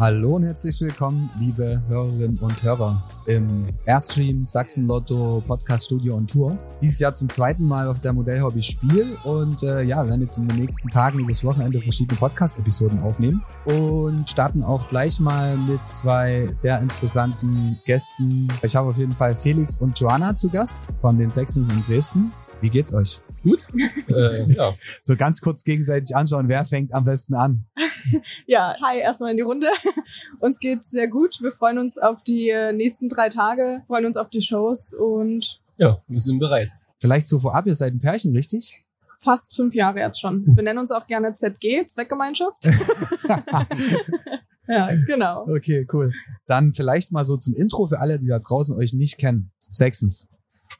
Hallo und herzlich willkommen, liebe Hörerinnen und Hörer im Airstream Sachsen Lotto Podcast Studio und Tour. Dieses Jahr zum zweiten Mal auf der Modellhobby Spiel und äh, ja, wir werden jetzt in den nächsten Tagen übers Wochenende verschiedene Podcast-Episoden aufnehmen und starten auch gleich mal mit zwei sehr interessanten Gästen. Ich habe auf jeden Fall Felix und Joanna zu Gast von den Saxons in Dresden. Wie geht's euch? Gut. äh, ja. So ganz kurz gegenseitig anschauen, wer fängt am besten an? ja, hi, erstmal in die Runde. Uns geht's sehr gut. Wir freuen uns auf die äh, nächsten drei Tage, freuen uns auf die Shows und ja, wir sind bereit. Vielleicht so vorab, ihr seid ein Pärchen, richtig? Fast fünf Jahre jetzt schon. Wir nennen uns auch gerne ZG, Zweckgemeinschaft. ja, genau. Okay, cool. Dann vielleicht mal so zum Intro für alle, die da draußen euch nicht kennen. Sexens.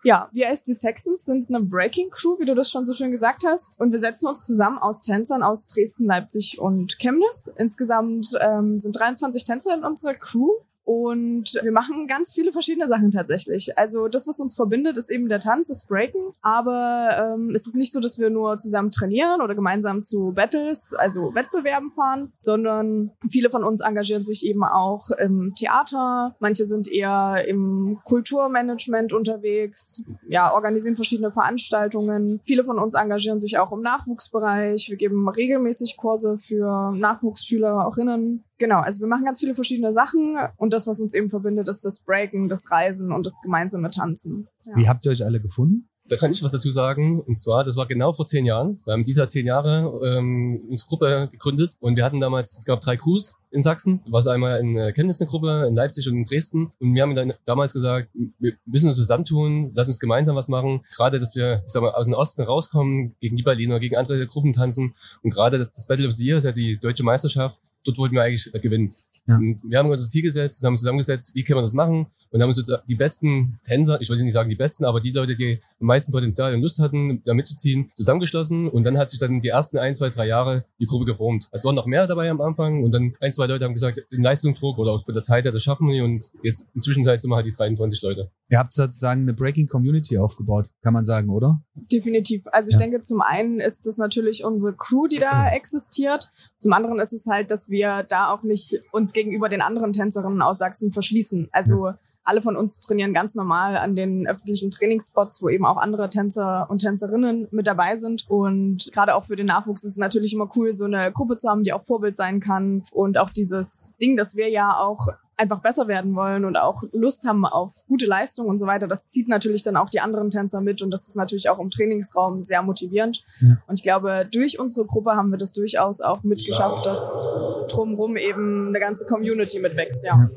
Ja, wir als die Saxons sind eine Breaking Crew, wie du das schon so schön gesagt hast. Und wir setzen uns zusammen aus Tänzern aus Dresden, Leipzig und Chemnitz. Insgesamt ähm, sind 23 Tänzer in unserer Crew. Und wir machen ganz viele verschiedene Sachen tatsächlich. Also das, was uns verbindet, ist eben der Tanz, das Breaken. Aber ähm, es ist nicht so, dass wir nur zusammen trainieren oder gemeinsam zu Battles, also Wettbewerben fahren, sondern viele von uns engagieren sich eben auch im Theater. Manche sind eher im Kulturmanagement unterwegs, ja, organisieren verschiedene Veranstaltungen. Viele von uns engagieren sich auch im Nachwuchsbereich. Wir geben regelmäßig Kurse für Nachwuchsschülerinnen. Genau, also wir machen ganz viele verschiedene Sachen und das, was uns eben verbindet, ist das Breaken, das Reisen und das gemeinsame Tanzen. Ja. Wie habt ihr euch alle gefunden? Da kann ich was dazu sagen. Und zwar, das war genau vor zehn Jahren. Wir haben dieser zehn Jahre ähm, unsere Gruppe gegründet und wir hatten damals, es gab drei Crews in Sachsen. War es einmal in äh, Chemnitz eine Gruppe, in Leipzig und in Dresden. Und wir haben dann damals gesagt, wir müssen uns zusammentun, lass uns gemeinsam was machen. Gerade, dass wir, ich sag mal, aus dem Osten rauskommen, gegen die Berliner, gegen andere Gruppen tanzen. Und gerade das Battle of the Year ist ja die deutsche Meisterschaft dort wollten wir eigentlich gewinnen. Ja. wir haben unser Ziel gesetzt und haben zusammengesetzt, wie können wir das machen und haben uns die besten Tänzer, ich wollte nicht sagen die besten, aber die Leute, die am meisten Potenzial und Lust hatten, da mitzuziehen, zusammengeschlossen und dann hat sich dann die ersten ein, zwei, drei Jahre die Gruppe geformt. Es waren noch mehr dabei am Anfang und dann ein, zwei Leute haben gesagt, den Leistungsdruck oder auch von der Zeit her, das schaffen wir und jetzt inzwischen sind wir halt die 23 Leute. Ihr habt sozusagen eine Breaking Community aufgebaut, kann man sagen, oder? Definitiv. Also ich ja. denke, zum einen ist das natürlich unsere Crew, die da existiert. Zum anderen ist es halt, dass wir da auch nicht uns gegenüber den anderen Tänzerinnen aus Sachsen verschließen. Also alle von uns trainieren ganz normal an den öffentlichen Trainingsspots, wo eben auch andere Tänzer und Tänzerinnen mit dabei sind. Und gerade auch für den Nachwuchs ist es natürlich immer cool, so eine Gruppe zu haben, die auch Vorbild sein kann. Und auch dieses Ding, dass wir ja auch einfach besser werden wollen und auch Lust haben auf gute Leistung und so weiter, das zieht natürlich dann auch die anderen Tänzer mit und das ist natürlich auch im Trainingsraum sehr motivierend. Ja. Und ich glaube, durch unsere Gruppe haben wir das durchaus auch mitgeschafft, dass drumherum eben eine ganze Community mitwächst, ja. ja.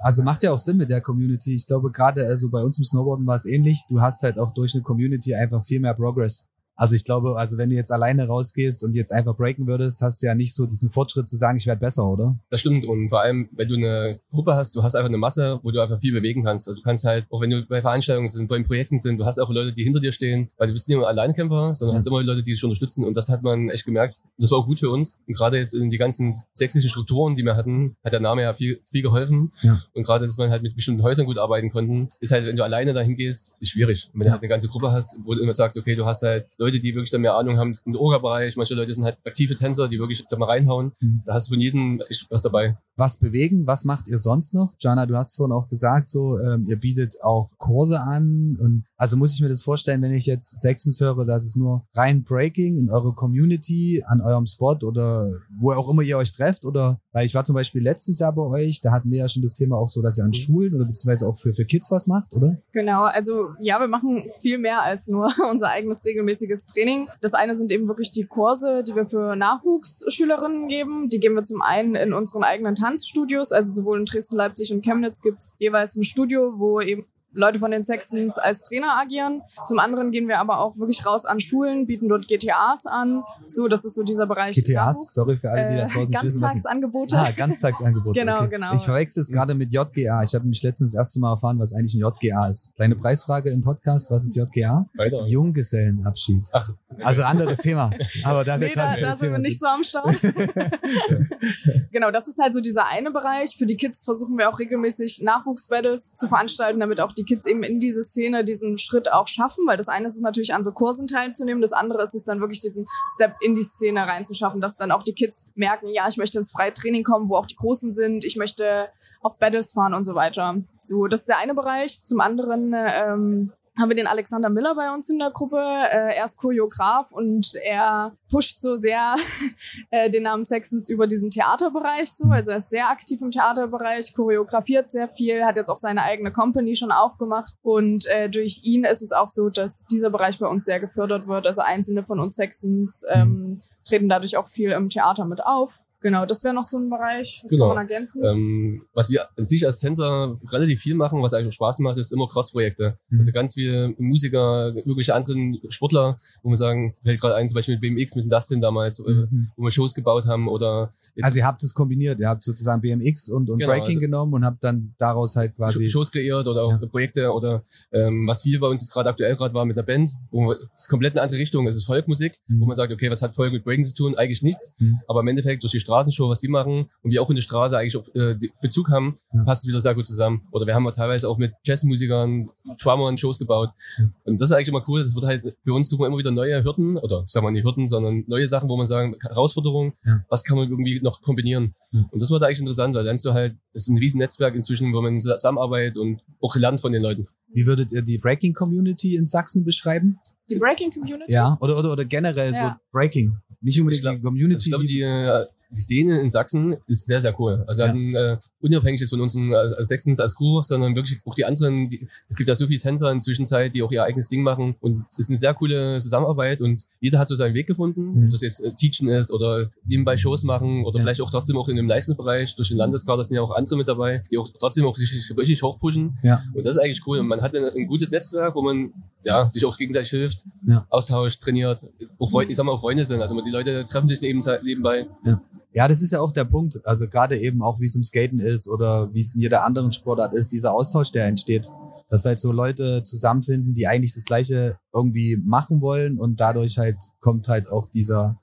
Also macht ja auch Sinn mit der Community. Ich glaube, gerade also bei uns im Snowboarden war es ähnlich. Du hast halt auch durch eine Community einfach viel mehr Progress. Also ich glaube, also wenn du jetzt alleine rausgehst und jetzt einfach breaken würdest, hast du ja nicht so diesen Fortschritt zu sagen, ich werde besser, oder? Das stimmt und vor allem, wenn du eine Gruppe hast, du hast einfach eine Masse, wo du einfach viel bewegen kannst. Also du kannst halt, auch wenn du bei Veranstaltungen sind, bei Projekten sind, du hast auch Leute, die hinter dir stehen, weil du bist nicht nur Alleinkämpfer, sondern ja. hast immer Leute, die dich unterstützen und das hat man echt gemerkt. Das war auch gut für uns und gerade jetzt in die ganzen sächsischen Strukturen, die wir hatten, hat der Name ja viel, viel geholfen ja. und gerade, dass man halt mit bestimmten Häusern gut arbeiten konnten, ist halt, wenn du alleine dahin gehst, ist schwierig. Und wenn du halt eine ganze Gruppe hast, wo du immer sagst, okay, du hast halt Leute, die wirklich dann mehr Ahnung haben im Orga-Bereich. Manche Leute sind halt aktive Tänzer, die wirklich, sag mal, reinhauen. Mhm. Da hast du von jedem echt was dabei. Was bewegen? Was macht ihr sonst noch? Jana, du hast vorhin auch gesagt, so, ähm, ihr bietet auch Kurse an. Und also muss ich mir das vorstellen, wenn ich jetzt Sexens höre, dass es nur rein Breaking in eurer Community, an eurem Spot oder wo auch immer ihr euch trefft oder, weil ich war zum Beispiel letztes Jahr bei euch, da hatten wir ja schon das Thema auch so, dass ihr an Schulen oder beziehungsweise auch für, für Kids was macht, oder? Genau, also ja, wir machen viel mehr als nur unser eigenes regelmäßiges Training. Das eine sind eben wirklich die Kurse, die wir für Nachwuchsschülerinnen geben. Die geben wir zum einen in unseren eigenen Tanzstudios, also sowohl in Dresden, Leipzig und Chemnitz gibt's jeweils ein Studio, wo eben Leute von den Sextons als Trainer agieren. Zum anderen gehen wir aber auch wirklich raus an Schulen, bieten dort GTAs an. So, das ist so dieser Bereich. GTAs, sorry für alle, die da draußen äh, wissen. Ganztagsangebote. Ah, Ganztagsangebote. genau, okay. genau. Ich verwechsel es gerade mit JGA. Ich habe mich letztens das erste Mal erfahren, was eigentlich ein JGA ist. Kleine Preisfrage im Podcast. Was ist JGA? Weiter. Junggesellenabschied. Ach so. Also anderes Thema. Aber da, nee, da, da sind wir nicht so am Start. genau, das ist halt so dieser eine Bereich. Für die Kids versuchen wir auch regelmäßig Nachwuchsbattles zu veranstalten, damit auch die die Kids eben in diese Szene diesen Schritt auch schaffen, weil das eine ist es natürlich an so Kursen teilzunehmen, das andere ist es dann wirklich diesen Step in die Szene reinzuschaffen, dass dann auch die Kids merken, ja, ich möchte ins freie Training kommen, wo auch die Großen sind, ich möchte auf Battles fahren und so weiter. So, das ist der eine Bereich. Zum anderen ähm, haben wir den Alexander Miller bei uns in der Gruppe. Äh, er ist Choreograf und er pusht so sehr äh, den Namen Sexens über diesen Theaterbereich so. Also er ist sehr aktiv im Theaterbereich, choreografiert sehr viel, hat jetzt auch seine eigene Company schon aufgemacht. Und äh, durch ihn ist es auch so, dass dieser Bereich bei uns sehr gefördert wird. Also einzelne von uns Sexens ähm, treten dadurch auch viel im Theater mit auf. Genau, das wäre noch so ein Bereich. Was Genau. kann man ergänzen? Ähm, was wir an sich als Tänzer relativ viel machen, was eigentlich auch Spaß macht, ist immer Cross-Projekte. Mhm. Also ganz viele Musiker, irgendwelche anderen Sportler, wo wir sagen, fällt gerade ein, zum Beispiel mit BMX, mit dem Dustin damals, äh, Mhm. wo wir Shows gebaut haben oder jetzt Also ihr habt es kombiniert, ihr habt sozusagen BMX und, und Genau, Breaking also- genommen und habt dann daraus halt quasi. Shows kreiert oder auch Ja. Projekte oder ähm, was viel bei uns jetzt gerade aktuell gerade war mit der Band, wo wir, es ist komplett eine andere Richtung. Es ist Folkmusik, Mhm. wo man sagt, okay, was hat Folk mit Breaking zu tun? Eigentlich nichts. Mhm. Aber im Endeffekt durch die Straßenshow, was die machen und wir auch in der Straße eigentlich auch, äh, Bezug haben, Ja. passt es wieder sehr gut zusammen. Oder wir haben ja teilweise auch mit Jazzmusikern, Drummern Shows gebaut. Ja. Und das ist eigentlich immer cool. Das wird halt für uns suchen wir immer wieder neue Hürden oder sagen wir nicht Hürden, sondern neue Sachen, wo man sagen, Herausforderungen, Ja. was kann man irgendwie noch kombinieren. Ja. Und das wird eigentlich interessant, weil lernst du halt, es ist ein riesen Netzwerk inzwischen, wo man zusammenarbeitet und auch lernt von den Leuten. Wie würdet ihr die Breaking Community in Sachsen beschreiben? die Breaking Community? Ja. Oder, oder, oder generell so Ja. Breaking. Nicht unbedingt glaub- die Community. Also ich glaube, die, äh, die Szene in Sachsen ist sehr, sehr cool. Also Ja. hatten, äh, unabhängig jetzt von unseren äh, als Sechsens als Crew, sondern wirklich auch die anderen, die, es gibt ja so viele Tänzer in Zwischenzeit, die auch ihr eigenes Ding machen und es ist eine sehr coole Zusammenarbeit und jeder hat so seinen Weg gefunden, Mhm. ob das jetzt äh, Teachen ist oder nebenbei Shows machen oder Ja. vielleicht auch trotzdem auch in dem Leistungsbereich, durch den Landeskader sind ja auch andere mit dabei, die auch trotzdem auch sich richtig hochpushen Ja. und das ist eigentlich cool und man hat ein, ein gutes Netzwerk, wo man ja sich auch gegenseitig hilft, Ja. austauscht, trainiert, auch Freunde, ich sag mal auch Freunde sind, also die Leute treffen sich neben, nebenbei Ja, das ist ja auch der Punkt. Also gerade eben auch, wie es im Skaten ist oder wie es in jeder anderen Sportart ist, dieser Austausch, der entsteht. Dass halt so Leute zusammenfinden, die eigentlich das Gleiche irgendwie machen wollen und dadurch halt kommt halt auch dieser,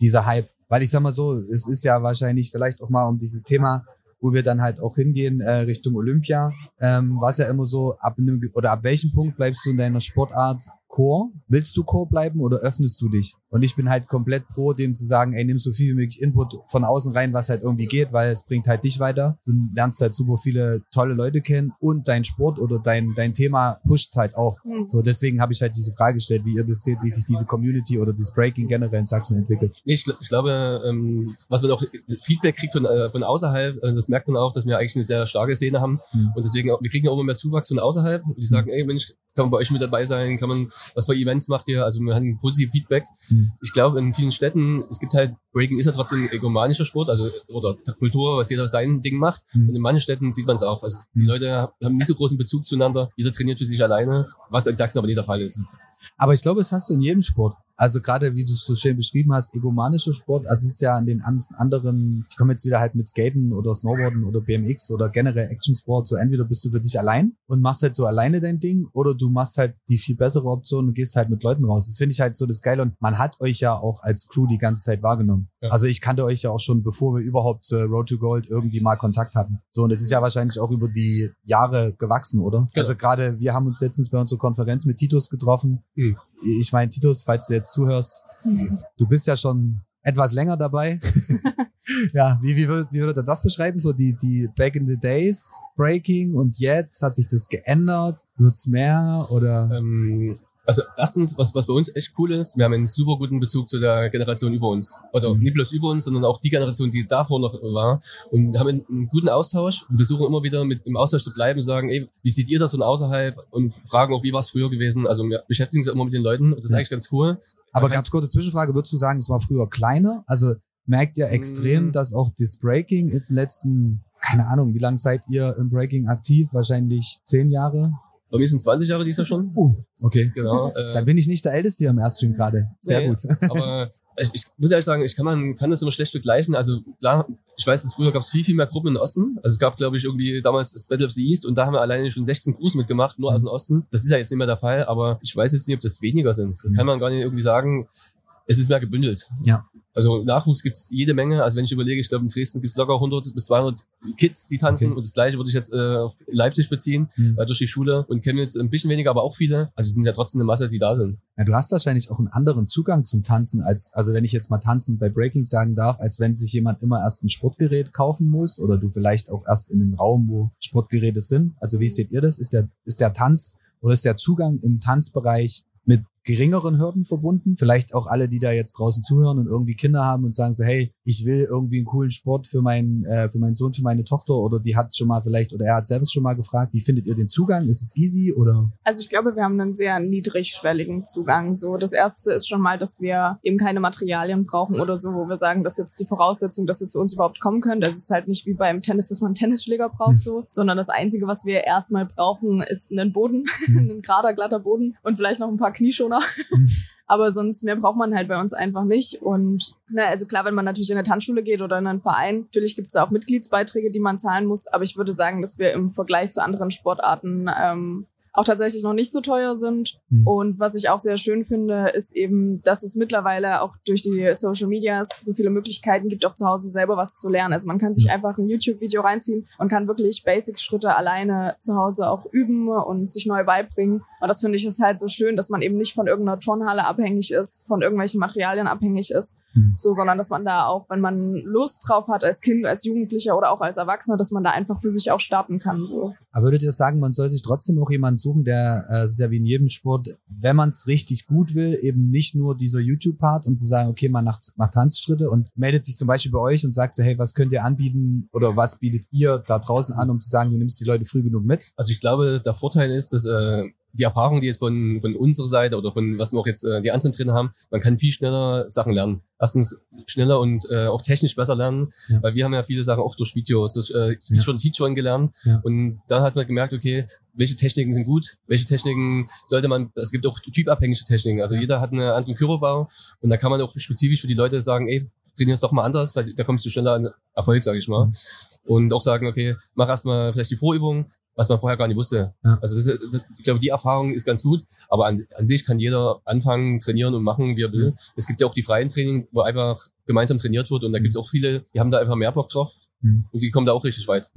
dieser Hype. Weil ich sag mal so, es ist ja wahrscheinlich vielleicht auch mal um dieses Thema, wo wir dann halt auch hingehen äh, Richtung Olympia, ähm, war es ja immer so, ab einem, oder ab welchem Punkt bleibst du in deiner Sportart Core? Willst du Core bleiben oder öffnest du dich? Und ich bin halt komplett pro, dem zu sagen, ey, nimm so viel wie möglich Input von außen rein, was halt irgendwie geht, weil es bringt halt dich weiter. Du lernst halt super viele tolle Leute kennen und dein Sport oder dein, dein Thema pusht halt auch. Hm. So, deswegen habe ich halt diese Frage gestellt, wie ihr das seht, wie sich diese Community oder das Breaking generell in Sachsen entwickelt. Ich, ich glaube, ähm, was man auch Feedback kriegt von, äh, von außerhalb, äh, das merkt man auch, dass wir eigentlich eine sehr starke Szene haben. Mhm. Und deswegen, auch, wir kriegen auch immer mehr Zuwachs von außerhalb. Und die sagen, ey Mensch, kann man bei euch mit dabei sein? Kann man, was für Events macht ihr? Also wir haben positiv Feedback. Mhm. Ich glaube, in vielen Städten, es gibt halt, Breaking ist ja trotzdem ein egomanischer Sport, also oder Kultur, was jeder sein Ding macht. Mhm. Und in manchen Städten sieht man es auch. Also die Mhm. Leute haben nicht so großen Bezug zueinander. Jeder trainiert für sich alleine, was in Sachsen aber nicht der Fall ist. Aber ich glaube, das hast du in jedem Sport. Also gerade wie du es so schön beschrieben hast, egomanischer Sport. Also es ist ja an den an- anderen, ich komme jetzt wieder halt mit Skaten oder Snowboarden oder BMX oder generell Actionsport. So entweder bist du für dich allein und machst halt so alleine dein Ding oder du machst halt die viel bessere Option und gehst halt mit Leuten raus. Das finde ich halt so das Geile und man hat euch ja auch als Crew die ganze Zeit wahrgenommen. Ja. Also ich kannte euch ja auch schon, bevor wir überhaupt zur Road to Gold irgendwie mal Kontakt hatten. So und es ist ja wahrscheinlich auch über die Jahre gewachsen, oder? Also gerade wir haben uns letztens bei unserer Konferenz mit Titus getroffen. Mhm. Ich meine, Titus, falls du jetzt zuhörst, du bist ja schon etwas länger dabei. ja, wie, wie, würd, wie würdet ihr das beschreiben? So die, die Back in the Days Breaking und jetzt hat sich das geändert? Wird's mehr oder? Ähm, also erstens, was, was bei uns echt cool ist, wir haben einen super guten Bezug zu der Generation über uns. Oder Mhm. nicht bloß über uns, sondern auch die Generation, die davor noch war. Und haben einen, einen guten Austausch und versuchen immer wieder mit im Austausch zu bleiben und sagen, ey, wie seht ihr das von außerhalb? Und fragen auch, wie war es früher gewesen? Also wir beschäftigen uns immer mit den Leuten und das ist Ja. eigentlich ganz cool. Aber ganz kurze Zwischenfrage, würdest du sagen, es war früher kleiner? Also merkt ihr extrem, Mm. dass auch das Breaking in den letzten, keine Ahnung, wie lange seid ihr im Breaking aktiv? Wahrscheinlich zehn Jahre? Bei mir sind 20 Jahre dieser schon. Uh, okay. Genau. Dann Äh, bin ich nicht der Älteste hier im Airstream gerade. Sehr Nee. gut. aber ich, ich muss ehrlich sagen, ich kann man kann das immer schlecht vergleichen. Also klar, ich weiß, dass früher gab es viel, viel mehr Gruppen im Osten. Also es gab, glaube ich, irgendwie damals das Battle of the East und da haben wir alleine schon 16 Crews mitgemacht, nur aus dem Osten. Das ist ja jetzt nicht mehr der Fall, aber ich weiß jetzt nicht, ob das weniger sind. Das kann man gar nicht irgendwie sagen. Es ist mehr gebündelt. Ja. Also Nachwuchs gibt's jede Menge. Also wenn ich überlege, ich glaube in Dresden gibt's locker 100 bis 200 Kids, die tanzen. Okay. Und das gleiche würde ich jetzt äh, auf Leipzig beziehen, Mhm. äh, durch die Schule. Und kennen jetzt ein bisschen weniger, aber auch viele. Also es sind ja trotzdem eine Masse, die da sind. Ja, du hast wahrscheinlich auch einen anderen Zugang zum Tanzen als, also wenn ich jetzt mal tanzen bei Breaking sagen darf, als wenn sich jemand immer erst ein Sportgerät kaufen muss oder du vielleicht auch erst in den Raum, wo Sportgeräte sind. Also wie seht ihr das? Ist der, ist der Tanz oder ist der Zugang im Tanzbereich geringeren Hürden verbunden? Vielleicht auch alle, die da jetzt draußen zuhören und irgendwie Kinder haben und sagen so, hey, ich will irgendwie einen coolen Sport für meinen, äh, für meinen Sohn, für meine Tochter oder die hat schon mal vielleicht oder er hat selbst schon mal gefragt, wie findet ihr den Zugang? Ist es easy oder? Also ich glaube, wir haben einen sehr niedrigschwelligen Zugang. So, das erste ist schon mal, dass wir eben keine Materialien brauchen oder so, wo wir sagen, das ist jetzt die Voraussetzung, dass ihr zu uns überhaupt kommen könnt. Das ist halt nicht wie beim Tennis, dass man einen Tennisschläger braucht, Mhm. so, sondern das einzige, was wir erstmal brauchen, ist einen Boden, Mhm. ein gerader, glatter Boden und vielleicht noch ein paar Knieschoner. Mhm. Aber sonst mehr braucht man halt bei uns einfach nicht. Und na, also klar, wenn man natürlich in eine Tanzschule geht oder in einen Verein, natürlich gibt es da auch Mitgliedsbeiträge, die man zahlen muss. Aber ich würde sagen, dass wir im Vergleich zu anderen Sportarten ähm, auch tatsächlich noch nicht so teuer sind. Mhm. Und was ich auch sehr schön finde, ist eben, dass es mittlerweile auch durch die Social Medias so viele Möglichkeiten gibt, auch zu Hause selber was zu lernen. Also man kann sich einfach ein YouTube-Video reinziehen und kann wirklich Basic-Schritte alleine zu Hause auch üben und sich neu beibringen. Und das finde ich ist halt so schön, dass man eben nicht von irgendeiner Turnhalle abhängig ist, von irgendwelchen Materialien abhängig ist, Mhm. so, sondern dass man da auch, wenn man Lust drauf hat, als Kind, als Jugendlicher oder auch als Erwachsener, dass man da einfach für sich auch starten kann, so. Aber würdet ihr sagen, man soll sich trotzdem auch jemanden suchen, der, äh, ist ja wie in jedem Sport, wenn man es richtig gut will, eben nicht nur dieser YouTube-Part und zu sagen, okay, man macht, macht Tanzschritte und meldet sich zum Beispiel bei euch und sagt so, hey, was könnt ihr anbieten oder was bietet ihr da draußen an, um zu sagen, du nimmst die Leute früh genug mit? Also ich glaube, der Vorteil ist, dass äh, die Erfahrung, die jetzt von, von unserer Seite oder von was wir auch jetzt äh, die anderen Trainer haben, man kann viel schneller Sachen lernen. Erstens schneller und äh, auch technisch besser lernen, Ja. weil wir haben ja viele Sachen auch durch Videos, durch äh, Ja. schon Teach-On gelernt Ja. und da hat man gemerkt, okay, welche Techniken sind gut, welche Techniken sollte man, es gibt auch typabhängige Techniken, also Ja. jeder hat einen anderen Körperbau und da kann man auch spezifisch für die Leute sagen, ey, trainier es doch mal anders, weil da kommst du schneller an Erfolg, sage ich mal. Mhm. Und auch sagen, okay, mach erstmal vielleicht die Vorübung, was man vorher gar nicht wusste. Ja. Also das ist, das, ich glaube, die Erfahrung ist ganz gut, aber an, an sich kann jeder anfangen, trainieren und machen, wie er will. Es gibt ja auch die freien Training, wo einfach gemeinsam trainiert wird und da Mhm. gibt es auch viele, die haben da einfach mehr Bock drauf Mhm. und die kommen da auch richtig weit.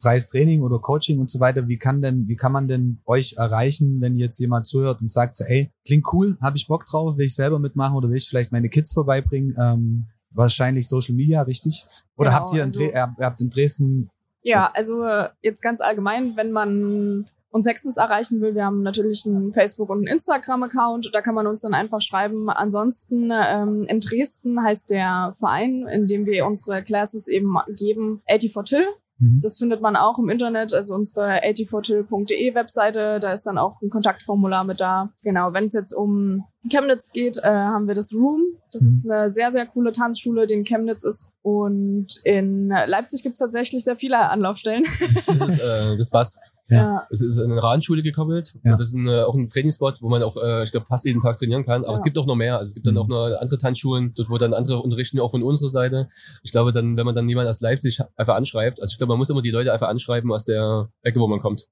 Freies Training oder Coaching und so weiter, wie kann denn, wie kann man denn euch erreichen, wenn jetzt jemand zuhört und sagt so, ey, klingt cool, habe ich Bock drauf, will ich selber mitmachen oder will ich vielleicht meine Kids vorbeibringen? Ähm, wahrscheinlich Social Media, richtig? Oder Genau, habt ihr in, also- Dre habt in Dresden Ja, also äh, jetzt ganz allgemein, wenn man uns sechstens erreichen will, wir haben natürlich einen Facebook- und einen Instagram-Account, da kann man uns dann einfach schreiben. Ansonsten ähm, in Dresden heißt der Verein, in dem wir unsere Classes eben geben, 84 Till. Mhm. Das findet man auch im Internet, also unsere 84till.de Webseite, da ist dann auch ein Kontaktformular mit da. Genau, wenn es jetzt um Chemnitz geht, äh, haben wir das Room. Das Mhm. ist eine sehr, sehr coole Tanzschule, die in Chemnitz ist. Und in Leipzig gibt's tatsächlich sehr viele Anlaufstellen. Das ist äh, das Bass. Ja. Es ist eine Radschule gekoppelt. Ja. Das ist ein, äh, auch ein Trainingsspot, wo man auch, äh, ich glaube, fast jeden Tag trainieren kann. Aber Ja. es gibt auch noch mehr. Also es gibt dann Mhm. auch noch andere Tanzschulen, dort wo dann andere unterrichten, auch von unserer Seite. Ich glaube dann, wenn man dann jemanden aus Leipzig einfach anschreibt, also ich glaube, man muss immer die Leute einfach anschreiben aus der Ecke, wo man kommt.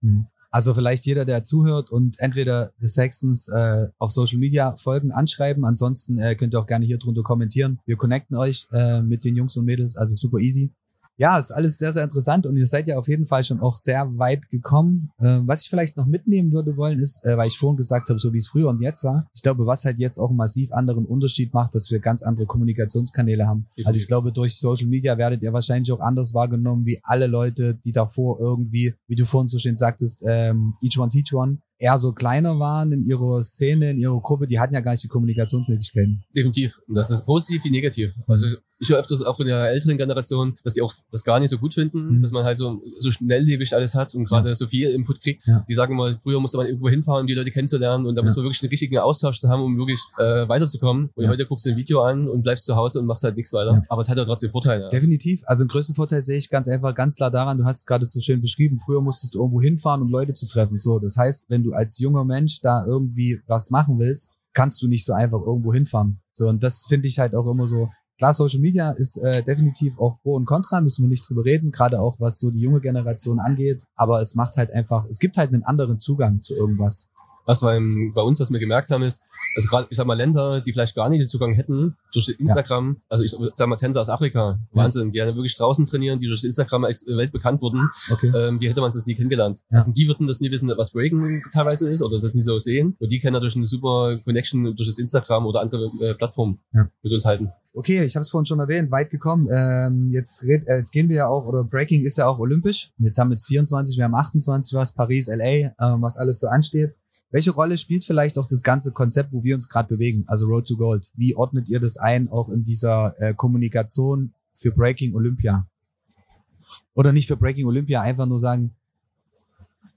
Also vielleicht jeder, der zuhört und entweder The Sextons äh, auf Social Media folgen, anschreiben. Ansonsten äh, könnt ihr auch gerne hier drunter kommentieren. Wir connecten euch äh, mit den Jungs und Mädels, also super easy. Ja, ist alles sehr, sehr interessant und ihr seid ja auf jeden Fall schon auch sehr weit gekommen. Äh, was ich vielleicht noch mitnehmen würde wollen, ist, äh, weil ich vorhin gesagt habe, so wie es früher und jetzt war, ich glaube, was halt jetzt auch einen massiv anderen Unterschied macht, dass wir ganz andere Kommunikationskanäle haben. Also ich glaube, durch Social Media werdet ihr wahrscheinlich auch anders wahrgenommen wie alle Leute, die davor irgendwie, wie du vorhin so schön sagtest, ähm, each one teach one, eher so kleiner waren in ihrer Szene, in ihrer Gruppe, die hatten ja gar nicht die Kommunikationsmöglichkeiten. Definitiv. Und das ist positiv wie negativ. Also ich höre öfters auch von der älteren Generation, dass sie auch das gar nicht so gut finden, Mhm. dass man halt so, so schnelllebig alles hat und gerade so viel Input kriegt. Ja. Die sagen immer, früher musste man irgendwo hinfahren, um die Leute kennenzulernen und da Ja. muss man wirklich einen richtigen Austausch zu haben, um wirklich äh, weiterzukommen. Und Ja. heute guckst du ein Video an und bleibst zu Hause und machst halt nichts weiter. Ja. Aber es hat ja trotzdem Vorteile. Definitiv. Also den größten Vorteil sehe ich ganz einfach, ganz klar daran, du hast es gerade so schön beschrieben, früher musstest du irgendwo hinfahren, um Leute zu treffen. So, das heißt, wenn du als junger Mensch da irgendwie was machen willst, kannst du nicht so einfach irgendwo hinfahren. So, und das finde ich halt auch immer so. Klar, Social Media ist äh, definitiv auch Pro und Contra, müssen wir nicht drüber reden, gerade auch was so die junge Generation angeht. Aber es macht halt einfach, es gibt halt einen anderen Zugang zu irgendwas. Was wir im, bei uns, was wir gemerkt haben, ist, also gerade, ich sag mal, Länder, die vielleicht gar nicht den Zugang hätten, durch Instagram, ja. also ich sag mal Tänzer aus Afrika, Wahnsinn, die ja wirklich draußen trainieren, die durch Instagram als weltbekannt wurden, okay. ähm, die hätte man sonst nie kennengelernt. Ja. Also die würden das nie wissen, was Breaking teilweise ist oder das nie so sehen. Und die können dadurch eine super Connection durch das Instagram oder andere äh, Plattformen ja. mit uns halten. Okay, ich habe es vorhin schon erwähnt, weit gekommen. Ähm, jetzt, red, äh, jetzt gehen wir ja auch, oder Breaking ist ja auch olympisch. Jetzt haben wir jetzt 24, wir haben 28 was, Paris, LA, äh, was alles so ansteht. Welche Rolle spielt vielleicht auch das ganze Konzept, wo wir uns gerade bewegen, also Road to Gold? Wie ordnet ihr das ein, auch in dieser äh, Kommunikation für Breaking Olympia? Oder nicht für Breaking Olympia, einfach nur sagen,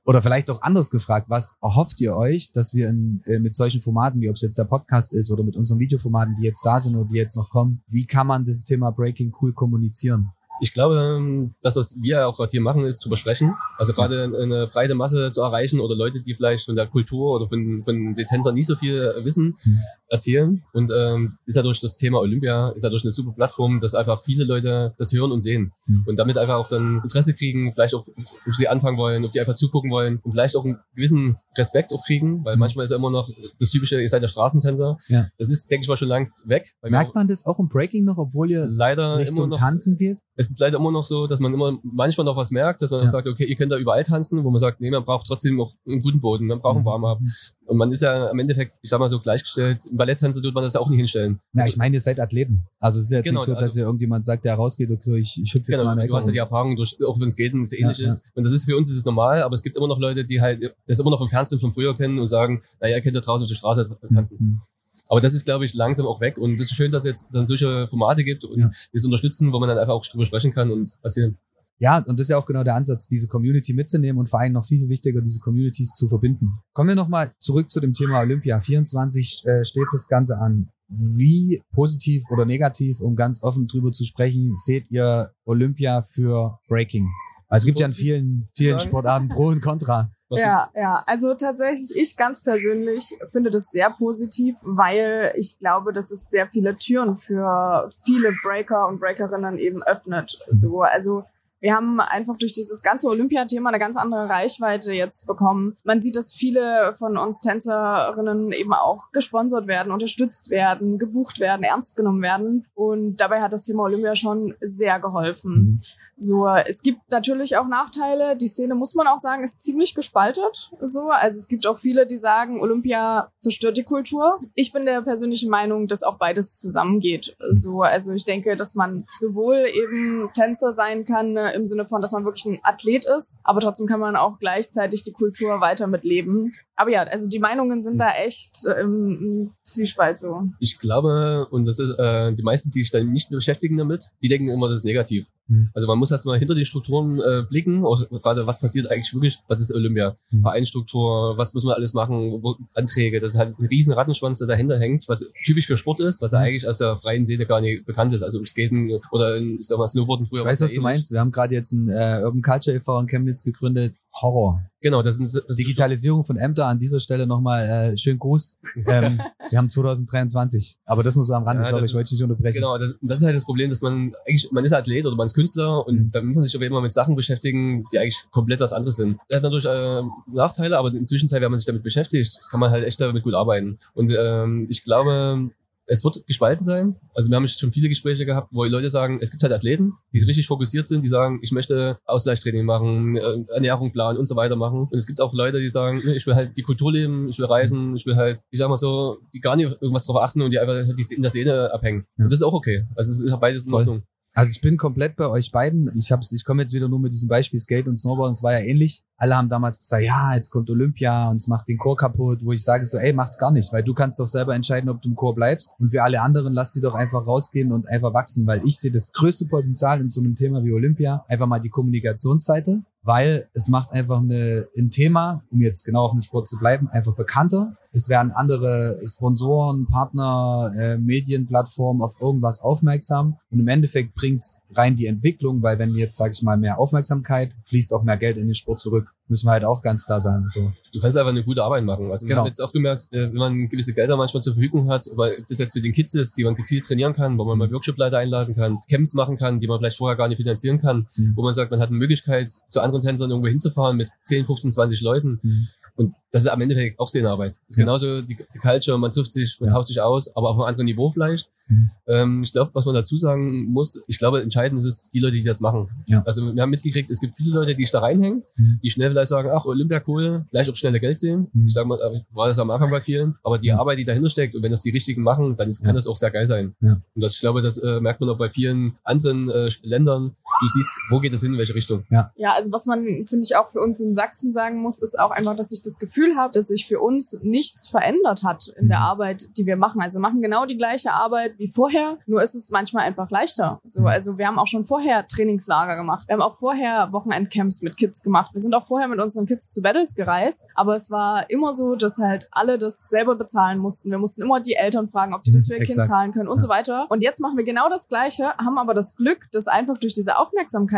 oder vielleicht auch anders gefragt, was erhofft ihr euch, dass wir in, äh, mit solchen Formaten, wie ob es jetzt der Podcast ist oder mit unseren Videoformaten, die jetzt da sind oder die jetzt noch kommen, wie kann man dieses Thema Breaking cool kommunizieren? Ich glaube, das, was wir auch gerade hier machen, ist zu besprechen. Also gerade eine breite Masse zu erreichen oder Leute, die vielleicht von der Kultur oder von, von den Tänzern nicht so viel wissen, mhm. erzählen. Und ähm, ist ja durch das Thema Olympia, ist ja durch eine super Plattform, dass einfach viele Leute das hören und sehen. Mhm. Und damit einfach auch dann Interesse kriegen, vielleicht auch, ob sie anfangen wollen, ob die einfach zugucken wollen und vielleicht auch einen gewissen Respekt auch kriegen, weil mhm. manchmal ist ja immer noch das typische, ihr seid der Straßentänzer. Ja. Das ist, denke ich mal, schon längst weg. Merkt man das auch im Breaking noch, obwohl ihr leider Richtung noch, Tanzen geht? Es ist leider immer noch so, dass man immer manchmal noch was merkt, dass man ja. sagt, okay, ihr könnt da überall tanzen, wo man sagt, nee, man braucht trotzdem noch einen guten Boden, man braucht einen mhm. Warm-up. Und man ist ja im Endeffekt, ich sag mal so gleichgestellt, im Balletttänzer tut man das ja auch nicht hinstellen. Ja, ich meine, ihr seid Athleten. Also es ist jetzt genau, nicht so, dass also, ihr irgendjemand sagt, der rausgeht, okay, ich, ich hüpfe jetzt genau, mal eine Du hast ja die Erfahrung, durch, auch wenn es geht und es ähnlich ja, ist. Und das ist für uns ist es normal, aber es gibt immer noch Leute, die halt das immer noch vom Fernsehen von früher kennen und sagen, naja, ihr könnt da draußen auf der Straße tanzen. Mhm. Aber das ist, glaube ich, langsam auch weg. Und es ist schön, dass es jetzt dann solche Formate gibt und ja. das unterstützen, wo man dann einfach auch drüber sprechen kann und passieren. Ja, und das ist ja auch genau der Ansatz, diese Community mitzunehmen und vor allem noch viel, viel wichtiger, diese Communities zu verbinden. Kommen wir nochmal zurück zu dem Thema Olympia. 24 äh, steht das Ganze an. Wie positiv oder negativ, um ganz offen drüber zu sprechen, seht ihr Olympia für Breaking? Also es gibt ja in vielen, vielen Sportarten Pro und Contra. Was ja, ja. Also tatsächlich, ich ganz persönlich finde das sehr positiv, weil ich glaube, dass es sehr viele Türen für viele Breaker und Breakerinnen eben öffnet. So, also wir haben einfach durch dieses ganze Olympiathema eine ganz andere Reichweite jetzt bekommen. Man sieht, dass viele von uns Tänzerinnen eben auch gesponsert werden, unterstützt werden, gebucht werden, ernst genommen werden. Und dabei hat das Thema Olympia schon sehr geholfen. Mhm. So, es gibt natürlich auch Nachteile. Die Szene, muss man auch sagen, ist ziemlich gespaltet. So, also es gibt auch viele, die sagen, Olympia zerstört die Kultur. Ich bin der persönlichen Meinung, dass auch beides zusammengeht. So, also ich denke, dass man sowohl eben Tänzer sein kann im Sinne von, dass man wirklich ein Athlet ist, aber trotzdem kann man auch gleichzeitig die Kultur weiter mitleben. Aber ja, also die Meinungen sind da echt äh, im Zwiespalt so. Ich glaube, und das ist äh, die meisten, die sich da nicht beschäftigen damit, die denken immer, das ist negativ. Mhm. Also man muss erstmal hinter die Strukturen äh, blicken, auch gerade was passiert eigentlich wirklich, was ist Olympia? Mhm. Vereinstruktur, was müssen wir alles machen, wo, Anträge, das ist halt ein riesen Rattenschwanz, der dahinter hängt, was typisch für Sport ist, was mhm. eigentlich aus der freien Szene gar nicht bekannt ist, also um Skaten oder ich sag mal Snowboarden früher. Ich weiß, was du meinst, wir haben gerade jetzt ein äh, Urban Culture e.V. in Chemnitz gegründet, Horror. Genau, das ist das Digitalisierung von Ämter an dieser Stelle nochmal äh, schönen Gruß. Ähm, wir haben 2023, aber das nur so am Rande, ja, sorry, ich wollte dich nicht unterbrechen. Genau, das, das ist halt das Problem, dass man eigentlich, man ist Athlet oder man ist Künstler und mhm. da muss man sich aber immer mit Sachen beschäftigen, die eigentlich komplett was anderes sind. Das hat natürlich äh, Nachteile, aber in der Zwischenzeit, wenn man sich damit beschäftigt, kann man halt echt damit gut arbeiten. Und ähm, ich glaube, es wird gespalten sein. Also wir haben schon viele Gespräche gehabt, wo Leute sagen, es gibt halt Athleten, die richtig fokussiert sind, die sagen, ich möchte Ausgleichstraining machen, äh, Ernährung planen und so weiter machen. Und es gibt auch Leute, die sagen, ich will halt die Kultur leben, ich will reisen, ich will halt, ich sag mal so, die gar nicht irgendwas drauf achten und die einfach in der Szene abhängen. Und das ist auch okay. Also es ist beides in Ordnung. Also ich bin komplett bei euch beiden. Ich hab's, ich komme jetzt wieder nur mit diesem Beispiel Skate und Snowboard. Es war ja ähnlich. Alle haben damals gesagt, ja, jetzt kommt Olympia und es macht den Chor kaputt. Wo ich sage so, ey, macht's gar nicht, weil du kannst doch selber entscheiden, ob du im Chor bleibst. Und für alle anderen lass sie doch einfach rausgehen und einfach wachsen, weil ich sehe das größte Potenzial in so einem Thema wie Olympia einfach mal die Kommunikationsseite, weil es macht einfach eine, ein Thema, um jetzt genau auf dem Sport zu bleiben, einfach bekannter. Es werden andere Sponsoren, Partner, äh, Medienplattformen auf irgendwas aufmerksam. Und im Endeffekt bringt's rein die Entwicklung, weil wenn jetzt, sage ich mal, mehr Aufmerksamkeit, fließt auch mehr Geld in den Sport zurück. Müssen wir halt auch ganz klar sagen. So. Du kannst einfach eine gute Arbeit machen. Also genau. haben jetzt auch gemerkt, äh, wenn man gewisse Gelder manchmal zur Verfügung hat, weil das jetzt mit den Kids ist, die man gezielt trainieren kann, wo man mal Workshop-Leiter einladen kann, Camps machen kann, die man vielleicht vorher gar nicht finanzieren kann, mhm. wo man sagt, man hat eine Möglichkeit, zu anderen Tänzern irgendwo hinzufahren mit 10, 15, 20 Leuten. Mhm Und das ist am Endeffekt auch Szenenarbeit. Das ist Ja. genauso die, die Culture, man trifft sich, man Ja. tauscht sich aus, aber auf einem anderen Niveau vielleicht. Mhm. Ähm, ich glaube, was man dazu sagen muss, ich glaube, entscheidend ist es die Leute, die das machen. Ja. Also wir haben mitgekriegt, es gibt viele Leute, die sich da reinhängen, Mhm. die schnell vielleicht sagen, ach, Olympia cool, vielleicht auch schnelle Geld sehen. Mhm. Ich sag mal, äh, war das am Anfang bei vielen, aber die Mhm. Arbeit, die dahinter steckt und wenn das die richtigen machen, dann ist, kann das auch sehr geil sein. Ja. Und das, ich glaube, das äh, merkt man auch bei vielen anderen äh, Ländern. Du siehst, wo geht es hin, in welche Richtung. Ja, also was man, finde ich, auch für uns in Sachsen sagen muss, ist auch einfach, dass ich das Gefühl habe, dass sich für uns nichts verändert hat in der Mhm. Arbeit, die wir machen. Also wir machen genau die gleiche Arbeit wie vorher, nur ist es manchmal einfach leichter. So, Mhm. also wir haben auch schon vorher Trainingslager gemacht. Wir haben auch vorher Wochenendcamps mit Kids gemacht. Wir sind auch vorher mit unseren Kids zu Battles gereist, aber es war immer so, dass halt alle das selber bezahlen mussten. Wir mussten immer die Eltern fragen, ob die das für ihr Kind zahlen können und Ja. so weiter. Und jetzt machen wir genau das Gleiche, haben aber das Glück, dass einfach durch diese Aufmerksamkeit,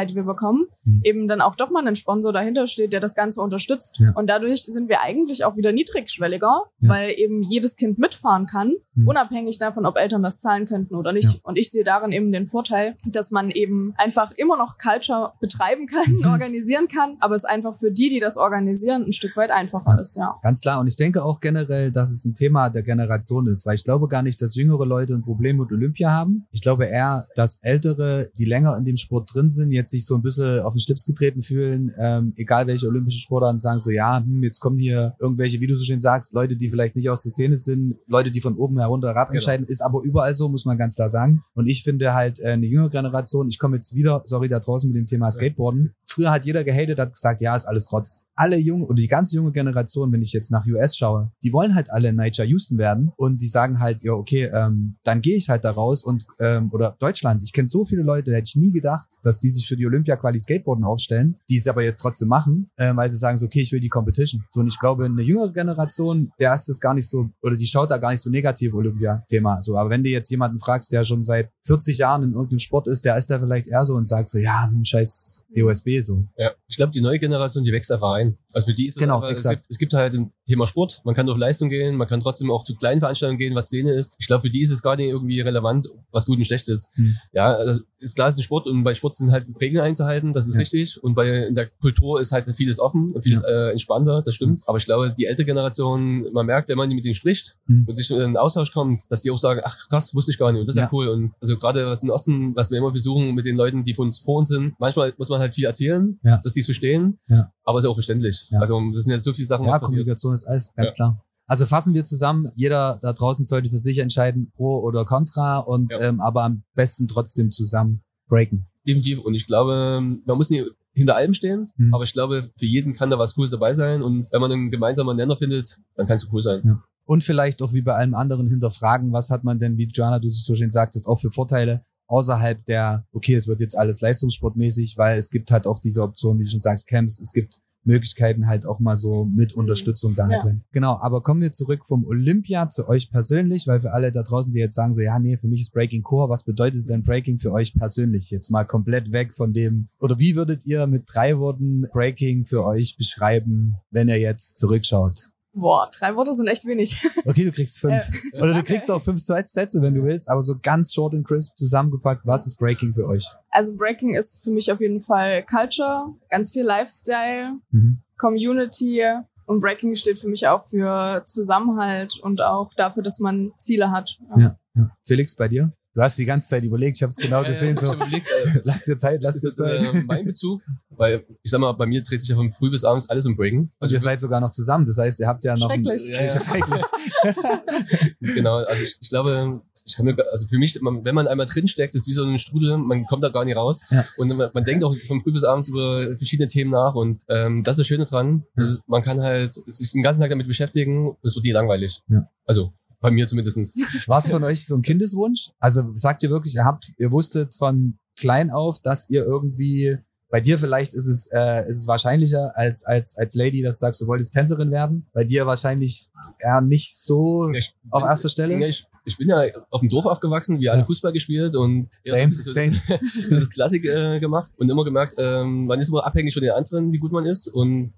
die wir bekommen, Mhm. eben dann auch doch mal ein Sponsor dahinter steht, der das Ganze unterstützt. Ja. Und dadurch sind wir eigentlich auch wieder niedrigschwelliger, Ja. weil eben jedes Kind mitfahren kann, Mhm. unabhängig davon, ob Eltern das zahlen könnten oder nicht. Ja. Und ich sehe darin eben den Vorteil, dass man eben einfach immer noch Culture betreiben kann, Mhm. organisieren kann, aber es einfach für die, die das organisieren, ein Stück weit einfacher ist, ja. Ganz klar. Und ich denke auch generell, dass es ein Thema der Generation ist, weil ich glaube gar nicht, dass jüngere Leute ein Problem mit Olympia haben. Ich glaube eher, dass ältere, die länger in dem Sport drin sind, jetzt sich so ein bisschen auf den Schlips getreten fühlen, ähm, egal welche olympischen Sportarten, sagen so, ja, hm, jetzt kommen hier irgendwelche, wie du so schön sagst, Leute, die vielleicht nicht aus der Szene sind, Leute, die von oben herunter herab Genau. entscheiden, ist aber überall so, muss man ganz klar sagen. Und ich finde halt äh, eine jüngere Generation, ich komme jetzt wieder, sorry, da draußen mit dem Thema Skateboarden. Früher hat jeder gehatet, hat gesagt, ja, ist alles Rotz. Alle jungen oder die ganze junge Generation, wenn ich jetzt nach US schaue, die wollen halt alle Nigel Houston werden und die sagen halt, ja, okay, ähm, dann gehe ich halt da raus und ähm, oder Deutschland. Ich kenne so viele Leute, hätte ich nie gedacht, dass die sich für die Olympia-Quali Skateboarden aufstellen, die es aber jetzt trotzdem machen, ähm, weil sie sagen so, okay, ich will die Competition. So und ich glaube, eine jüngere Generation, der ist das gar nicht so oder die schaut da gar nicht so negativ Olympia-Thema. So, aber wenn du jetzt jemanden fragst, der schon seit 40 Jahren in irgendeinem Sport ist, der ist da vielleicht eher so und sagt so, ja, hm, scheiß DOSB so. Ja, ich glaube, die neue Generation, die wächst einfach ein. Also für die ist es Genau, einfach, es exakt. gibt, es gibt halt ein Thema Sport, man kann auf Leistung gehen, man kann trotzdem auch zu kleinen Veranstaltungen gehen, was Szene ist. Ich glaube, für die ist es gar nicht irgendwie relevant, was gut und schlecht ist. Hm. Ja, also ist klar, es ist ein Sport und bei Sport sind halt Regeln einzuhalten, das ist Ja. richtig. Und bei in der Kultur ist halt vieles offen und vieles äh, entspannter, das stimmt. Aber ich glaube, die ältere Generation, man merkt, wenn man mit denen spricht Hm. und sich in einen Austausch kommt, dass die auch sagen, ach krass, wusste ich gar nicht und das ist ja, Ja. cool. Und also gerade was im Osten, was wir immer versuchen mit den Leuten, die von uns vor uns sind, manchmal muss man halt viel erzählen, Ja. dass die es verstehen, Ja. aber ist auch verständlich. Ja. Also das sind jetzt so viele Sachen, Ja, was passiert. Kommunikation ist alles, ganz Ja. klar. Also fassen wir zusammen, jeder da draußen sollte für sich entscheiden, pro oder contra und Ja. ähm, aber am besten trotzdem zusammen breaken. Definitiv. Und ich glaube, man muss nicht hinter allem stehen, Mhm. aber ich glaube, für jeden kann da was Cooles dabei sein. Und wenn man einen gemeinsamen Nenner findet, dann kann es cool sein. Ja. Und vielleicht auch wie bei allem anderen hinterfragen, was hat man denn, wie Joanna, du es so schön sagtest, auch für Vorteile außerhalb der, okay, es wird jetzt alles leistungssportmäßig, weil es gibt halt auch diese Option, wie du schon sagst, Camps, es gibt Möglichkeiten halt auch mal so mit Unterstützung da Ja. drin. Genau, aber kommen wir zurück vom Olympia zu euch persönlich, weil für alle da draußen, die jetzt sagen so, ja, nee, für mich ist Breaking Core, was bedeutet denn Breaking für euch persönlich? Jetzt mal komplett weg von dem, oder wie würdet ihr mit drei Worten Breaking für euch beschreiben, wenn ihr jetzt zurückschaut? Boah, drei Worte sind echt wenig. Okay, du kriegst fünf. Äh, Oder du danke. kriegst auch fünf Sätze, wenn du willst, aber so ganz short and crisp zusammengepackt. Was ist Breaking für euch? Also Breaking ist für mich auf jeden Fall Culture, ganz viel Lifestyle, Mhm. Community und Breaking steht für mich auch für Zusammenhalt und auch dafür, dass man Ziele hat. Ja, ja. Felix, bei dir? Du hast die ganze Zeit überlegt, ich habe es genau Ja, gesehen. ich So, überlegt, äh, lass dir Zeit, lass ist dir das Zeit. äh, mein Bezug? Weil ich sag mal, bei mir dreht sich ja von früh bis abends alles um Breaking. Und Also ihr ich seid sogar noch zusammen. Das heißt, ihr habt ja noch ein, Schrecklich. Ja, ja. Schrecklich. genau, also ich, ich glaube, ich kann mir, also für mich, man, wenn man einmal drinsteckt, ist wie so ein Strudel, man kommt da gar nicht raus. Ja. Und man, man denkt auch von früh bis abends über verschiedene Themen nach. Und ähm, das ist das Schöne dran. Das ist, man kann halt sich den ganzen Tag damit beschäftigen und es wird nie langweilig. Ja. Also bei mir zumindestens. War es von euch so ein Kindeswunsch? Also sagt ihr wirklich, ihr habt, ihr wusstet von klein auf, dass ihr irgendwie bei dir vielleicht ist es, äh, ist es wahrscheinlicher als, als, als Lady, dass du sagst, du wolltest Tänzerin werden. Bei dir wahrscheinlich eher nicht so Ich, auf erster Stelle. Ja, ich, ich bin ja auf dem Dorf aufgewachsen, wir alle Ja. Fußball gespielt und ja, Same, so, so, same. so das Klassik äh, gemacht und immer gemerkt, ähm, man ist immer abhängig von den anderen, wie gut man ist und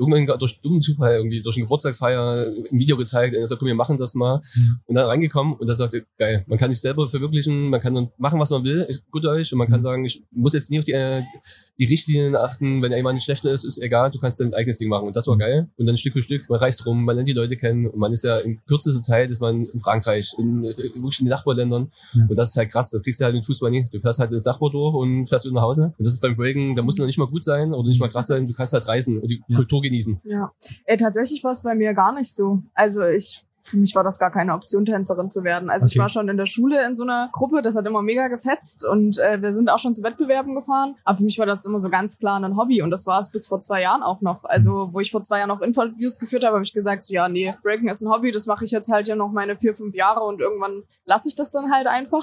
irgendwann durch dummen Zufall irgendwie durch eine Geburtstagsfeier ein Video gezeigt und er sagt, komm, wir machen das mal. Mhm. Und dann reingekommen und er sagte, geil, man kann sich selber verwirklichen, man kann dann machen, was man will, gut euch und man kann Mhm. sagen, ich muss jetzt nicht auf die, äh, die Richtlinien achten, wenn jemand schlechter ist, ist egal, du kannst dein eigenes Ding machen und das war Mhm. geil. Und dann Stück für Stück, man reist rum, man lernt die Leute kennen und man ist ja in kürzester Zeit ist man in Frankreich, in, äh, wirklich in den Nachbarländern Ja. und das ist halt krass, das kriegst du halt im Fußball nicht. Du fährst halt ins Nachbardorf und fährst wieder nach Hause und das ist beim Breaken, da musst du noch nicht mal gut sein oder nicht mal krass sein, du kannst halt reisen und die Ja. Kultur genießen. Ja. Äh, tatsächlich war es bei mir gar nicht so. Also ich für mich war das gar keine Option, Tänzerin zu werden. Also ich Okay. war schon in der Schule in so einer Gruppe, das hat immer mega gefetzt und äh, wir sind auch schon zu Wettbewerben gefahren. Aber für mich war das immer so ganz klar ein Hobby und das war es bis vor zwei Jahren auch noch. Also wo ich vor zwei Jahren noch Interviews geführt habe, habe ich gesagt, so, ja, nee, Breaking ist ein Hobby, das mache ich jetzt halt ja noch meine vier, fünf Jahre und irgendwann lasse ich das dann halt einfach.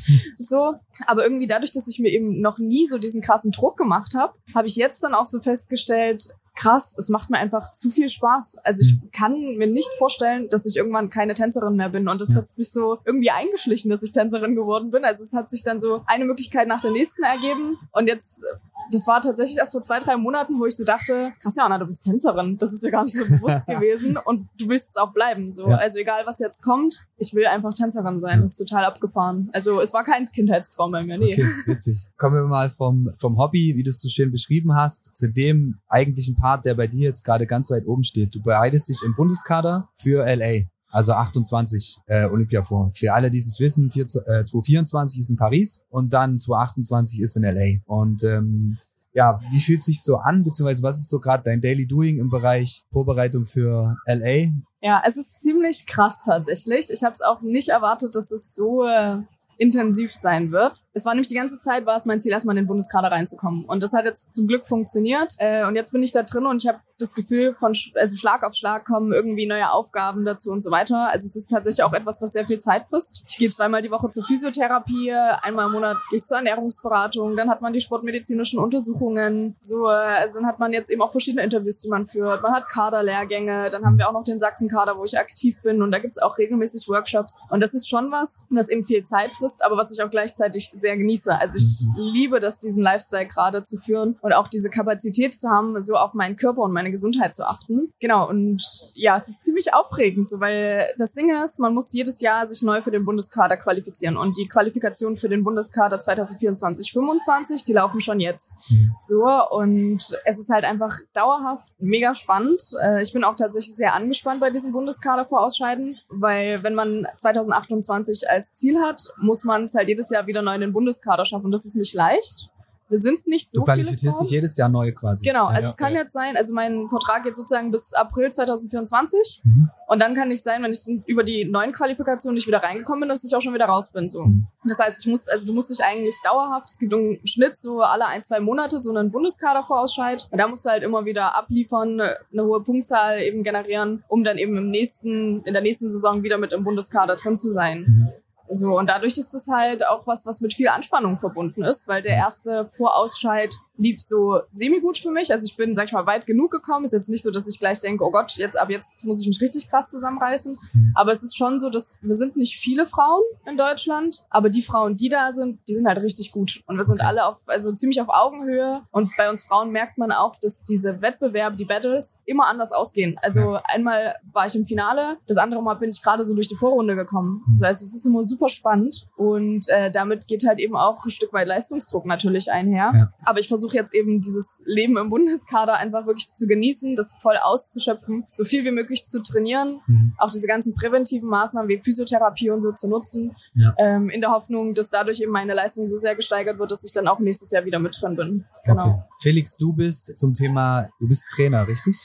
so. Aber irgendwie dadurch, dass ich mir eben noch nie so diesen krassen Druck gemacht habe, habe ich jetzt dann auch so festgestellt, krass, es macht mir einfach zu viel Spaß. Also ich kann mir nicht vorstellen, dass ich irgendwann keine Tänzerin mehr bin. Und das Ja. hat sich so irgendwie eingeschlichen, dass ich Tänzerin geworden bin. Also es hat sich dann so eine Möglichkeit nach der nächsten ergeben. Und jetzt, das war tatsächlich erst vor zwei, drei Monaten, wo ich so dachte, krass, Jana, du bist Tänzerin. Das ist ja gar nicht so bewusst gewesen. Und du willst es auch bleiben. So. Ja. Also egal, was jetzt kommt, ich will einfach Tänzerin sein. Das ist total abgefahren. Also es war kein Kindheitstraum bei mir. Nee. Okay, witzig. Kommen wir mal vom, vom Hobby, wie du es so schön beschrieben hast, zu dem eigentlichen Part, der bei dir jetzt gerade ganz weit oben steht. Du bereitest dich im Bundeskader für LA. Also 28 äh, Olympia vor. Für alle, die es wissen, 4, äh, 2024 ist in Paris und dann 2028 ist in LA. Und ähm, ja, wie fühlt sich so an, beziehungsweise was ist so gerade dein Daily Doing im Bereich Vorbereitung für LA? Ja, es ist ziemlich krass tatsächlich. Ich habe es auch nicht erwartet, dass es so äh, intensiv sein wird. Es war nämlich die ganze Zeit, war es mein Ziel, erstmal in den Bundeskader reinzukommen. Und das hat jetzt zum Glück funktioniert. Äh, und jetzt bin ich da drin und ich habe das Gefühl, von also Schlag auf Schlag kommen irgendwie neue Aufgaben dazu und so weiter. Also es ist tatsächlich auch etwas, was sehr viel Zeit frisst. Ich gehe zweimal die Woche zur Physiotherapie, einmal im Monat gehe ich zur Ernährungsberatung, dann hat man die sportmedizinischen Untersuchungen. So, äh, also dann hat man jetzt eben auch verschiedene Interviews, die man führt. Man hat Kaderlehrgänge, dann haben wir auch noch den Sachsenkader, wo ich aktiv bin und da gibt's auch regelmäßig Workshops. Und das ist schon was, was eben viel Zeit frisst, aber was ich auch gleichzeitig sehr genieße. Also ich liebe das, diesen Lifestyle gerade zu führen und auch diese Kapazität zu haben, so auf meinen Körper und meine Gesundheit zu achten. Genau, und ja, es ist ziemlich aufregend, so, weil das Ding ist, man muss jedes Jahr sich neu für den Bundeskader qualifizieren und die Qualifikationen für den Bundeskader 2024, 25, die laufen schon jetzt. Mhm. So, und es ist halt einfach dauerhaft mega spannend. Äh, Ich bin auch tatsächlich sehr angespannt bei diesem Bundeskader vor Ausscheiden, weil wenn man 2028 als Ziel hat, muss man es halt jedes Jahr wieder neu in den Bundeskader schaffen. Und das ist nicht leicht. Wir sind nicht so Du qualifizierst dich jedes Jahr neu quasi. Genau, also Ja, es kann ja. jetzt sein, also mein Vertrag geht sozusagen bis April 2024 Mhm. und dann kann ich sein, wenn ich über die neuen Qualifikationen nicht wieder reingekommen bin, dass ich auch schon wieder raus bin. So. Mhm. Das heißt, ich muss, also du musst dich eigentlich dauerhaft, es gibt im Schnitt so alle ein, zwei Monate so einen Bundeskader-Vorausscheid. Und da musst du halt immer wieder abliefern, eine hohe Punktzahl eben generieren, um dann eben im nächsten, in der nächsten Saison wieder mit im Bundeskader drin zu sein. Mhm. So, und dadurch ist es halt auch was, was mit viel Anspannung verbunden ist, weil der erste Vorausscheid lief so semi-gut für mich. Also ich bin, sag ich mal, weit genug gekommen. Ist jetzt nicht so, dass ich gleich denke, oh Gott, jetzt, ab jetzt muss ich mich richtig krass zusammenreißen. Mhm. Aber es ist schon so, dass wir sind nicht viele Frauen in Deutschland, aber die Frauen, die da sind, die sind halt richtig gut. Und wir sind alle auf, also ziemlich auf Augenhöhe. Und bei uns Frauen merkt man auch, dass diese Wettbewerbe, die Battles, immer anders ausgehen. Also einmal war ich im Finale, das andere Mal bin ich gerade so durch die Vorrunde gekommen. Das heißt, es ist immer super spannend und äh, damit geht halt eben auch ein Stück weit Leistungsdruck natürlich einher. Ja. Aber ich versuche jetzt eben dieses Leben im Bundeskader einfach wirklich zu genießen, das voll auszuschöpfen, so viel wie möglich zu trainieren, Mhm. auch diese ganzen präventiven Maßnahmen wie Physiotherapie und so zu nutzen, Ja. ähm, in der Hoffnung, dass dadurch eben meine Leistung so sehr gesteigert wird, dass ich dann auch nächstes Jahr wieder mit drin bin. Genau. Okay. Felix, du bist zum Thema, du bist Trainer, richtig?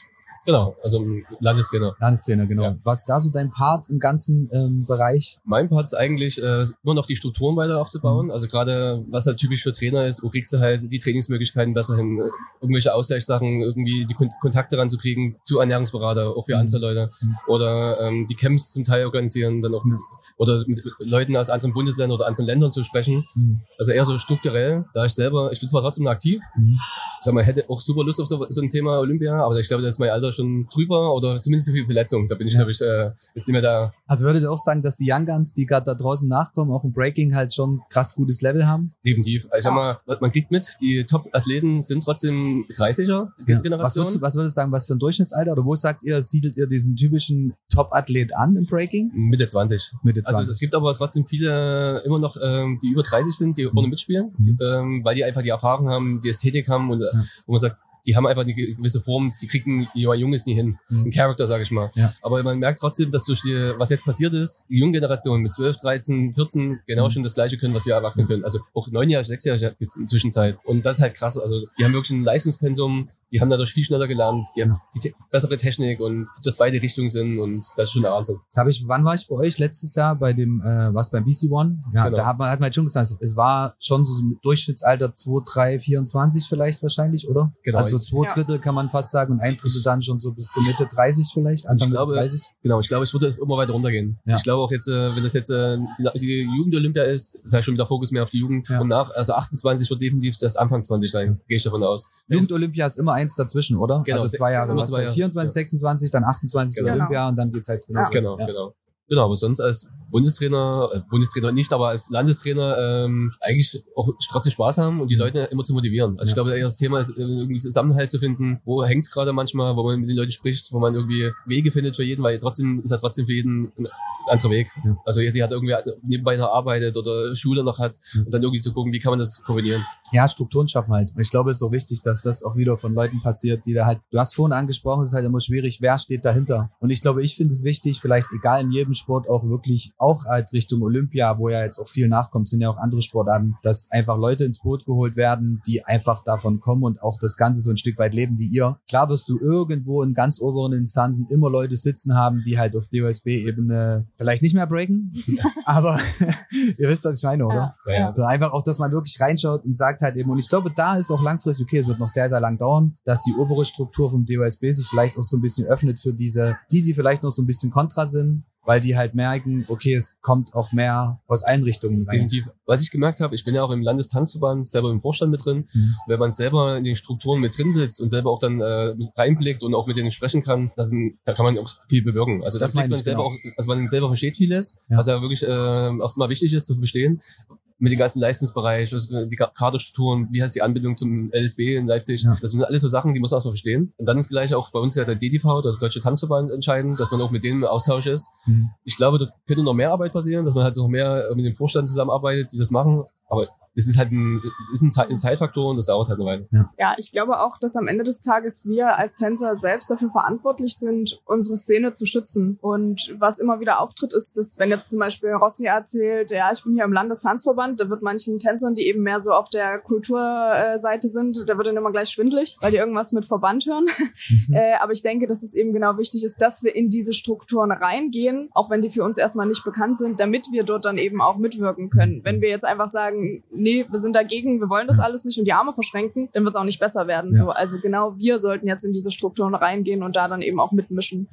Genau, also Landestrainer. Landestrainer, genau. Ja. Was ist da so dein Part im ganzen ähm, Bereich? Mein Part ist eigentlich äh, immer noch die Strukturen weiter aufzubauen. Also gerade was halt typisch für Trainer ist, wo kriegst du halt die Trainingsmöglichkeiten besser hin, irgendwelche Ausgleichssachen, irgendwie die Kon Kontakte ranzukriegen zu Ernährungsberater, auch für Mhm. andere Leute. Mhm. Oder ähm, die Camps zum Teil organisieren, dann auch mit, oder mit Leuten aus anderen Bundesländern oder anderen Ländern zu sprechen. Mhm. Also eher so strukturell, da ich selber, ich bin zwar trotzdem aktiv, Mhm. sag mal, hätte auch super Lust auf so, so ein Thema Olympia, aber ich glaube, da ist mein Alter schon drüber oder zumindest so viel Verletzung. Da bin ich, Ja. glaube ich, äh, jetzt nicht mehr da. Also würdet ihr auch sagen, dass die Young Guns, die gerade da draußen nachkommen, auch im Breaking halt schon krass gutes Level haben? Definitiv. Also ich sag mal, man kriegt mit, die Top-Athleten sind trotzdem 30er Ja. Was Generation. würdest, du, was würdest du sagen, was für ein Durchschnittsalter? Oder wo sagt ihr, siedelt ihr diesen typischen Top-Athlet an im Breaking? Mitte 20. Mitte Also 20. es gibt aber trotzdem viele immer noch, ähm, die über 30 sind, die vorne mitspielen, Mhm. ähm, weil die einfach die Erfahrung haben, die Ästhetik haben und äh, wo man sagt, die haben einfach eine gewisse Form, die kriegen jemand Junges nie hin. Mhm. Ein Charakter, sage ich mal. Ja. Aber man merkt trotzdem, dass durch die, was jetzt passiert ist, die junge Generation mit 12, 13, 14 genau Mhm. schon das Gleiche können, was wir Erwachsene können. Also auch neunjährige, sechsjährige gibt es in Zwischenzeit. Und das ist halt krass. Also die haben wirklich ein Leistungspensum, die haben dadurch viel schneller gelernt, die haben Ja. die te bessere Technik und dass beide Richtungen sind und das ist schon der Wahnsinn. Habe ich, wann war ich bei euch? Letztes Jahr bei dem, äh, was beim BC One? Ja, Genau. da hat man, hat man halt schon gesagt, es war schon so ein Durchschnittsalter 2, 3, 24 vielleicht wahrscheinlich, oder? Genau. Also zwei Ja. Drittel kann man fast sagen und ein Drittel dann schon so bis zur Mitte 30 vielleicht, Anfang Ich glaube, 30. Genau, ich glaube, es würde immer weiter runtergehen. Ja. Ich glaube auch jetzt, äh, wenn das jetzt äh, die, die Jugend-Olympia ist, ist halt schon wieder Fokus mehr auf die Jugend. Ja. Und nach, also 28 wird definitiv das Anfang 20 sein, gehe ich davon aus. Jugend-Olympia ist immer eins dazwischen, oder? Genau, also zwei Jahre. immer Was zwei Jahre. 24, 26, dann 28 Genau. Olympia und dann geht's halt. Genau, Ja. genau. Genau, aber sonst als Bundestrainer, äh, Bundestrainer nicht, aber als Landestrainer ähm, eigentlich auch trotzdem Spaß haben und die Leute immer zu motivieren. Also ich Ja. glaube, eher das Thema ist, äh, irgendwie Zusammenhalt zu finden. Wo hängt's gerade manchmal, wo man mit den Leuten spricht, wo man irgendwie Wege findet für jeden, weil trotzdem ist ja trotzdem für jeden ein anderer Weg. Ja. Also die hat irgendwie nebenbei noch arbeitet oder Schule noch hat Ja. und dann irgendwie zu gucken, wie kann man das kombinieren. Ja, Strukturen schaffen halt. Ich glaube, es ist auch wichtig, dass das auch wieder von Leuten passiert, die da halt, du hast vorhin angesprochen, es ist halt immer schwierig, wer steht dahinter. Und ich glaube, ich finde es wichtig, vielleicht egal in jedem Sport auch wirklich, auch halt Richtung Olympia, wo ja jetzt auch viel nachkommt, sind ja auch andere Sportarten, dass einfach Leute ins Boot geholt werden, die einfach davon kommen und auch das Ganze so ein Stück weit leben wie ihr. Klar wirst du irgendwo in ganz oberen Instanzen immer Leute sitzen haben, die halt auf DOSB-Ebene vielleicht nicht mehr breaken, aber ihr wisst, was ich meine, oder? Ja. Ja. Also einfach auch, dass man wirklich reinschaut und sagt halt eben, und ich glaube, da ist auch langfristig, okay, es wird noch sehr, sehr lang dauern, dass die obere Struktur vom DOSB sich vielleicht auch so ein bisschen öffnet für diese, die, die vielleicht noch so ein bisschen kontra sind, weil die halt merken, okay, es kommt auch mehr aus allen Richtungen rein. Definitiv. Was ich gemerkt habe, ich bin ja auch im Landestanzverband selber im Vorstand mit drin. Mhm. Wenn man selber in den Strukturen mit drin sitzt und selber auch dann äh, reinblickt und auch mit denen sprechen kann, das sind, da kann man auch viel bewirken. Also Das das man selber genau. auch, also man selber versteht vieles, Ja. was ja wirklich äh, erstmal wichtig ist zu verstehen. Mit dem ganzen Leistungsbereich, was- die Ka- Kaderstrukturen, wie heißt die Anbindung zum LSB in Leipzig. Ja. Das sind alles so Sachen, die muss man erstmal verstehen. Und dann ist gleich auch bei uns ja der DDV, der Deutsche Tanzverband, entscheidend, dass man auch mit denen im Austausch ist. Mhm. Ich glaube, da könnte noch mehr Arbeit passieren, dass man halt noch mehr äh, mit dem Vorstand zusammenarbeitet, die das machen. Aber es ist halt ein, ist ein, Zeit, ein Zeitfaktor und das dauert halt eine Weile. Ja, ich glaube auch, dass am Ende des Tages wir als Tänzer selbst dafür verantwortlich sind, unsere Szene zu schützen. Und was immer wieder auftritt, ist, dass wenn jetzt zum Beispiel Rossi erzählt, ja, ich bin hier im Landestanzverband, da wird manchen Tänzern, die eben mehr so auf der Kulturseite sind, da wird dann immer gleich schwindlig, weil die irgendwas mit Verband hören. Mhm. Äh, aber ich denke, dass es eben genau wichtig ist, dass wir in diese Strukturen reingehen, auch wenn die für uns erstmal nicht bekannt sind, damit wir dort dann eben auch mitwirken können. Wenn wir jetzt einfach sagen, nee, wir sind dagegen, wir wollen das alles nicht und die Arme verschränken, dann wird es auch nicht besser werden. Ja. So, also genau wir sollten jetzt in diese Strukturen reingehen und da dann eben auch mitmischen.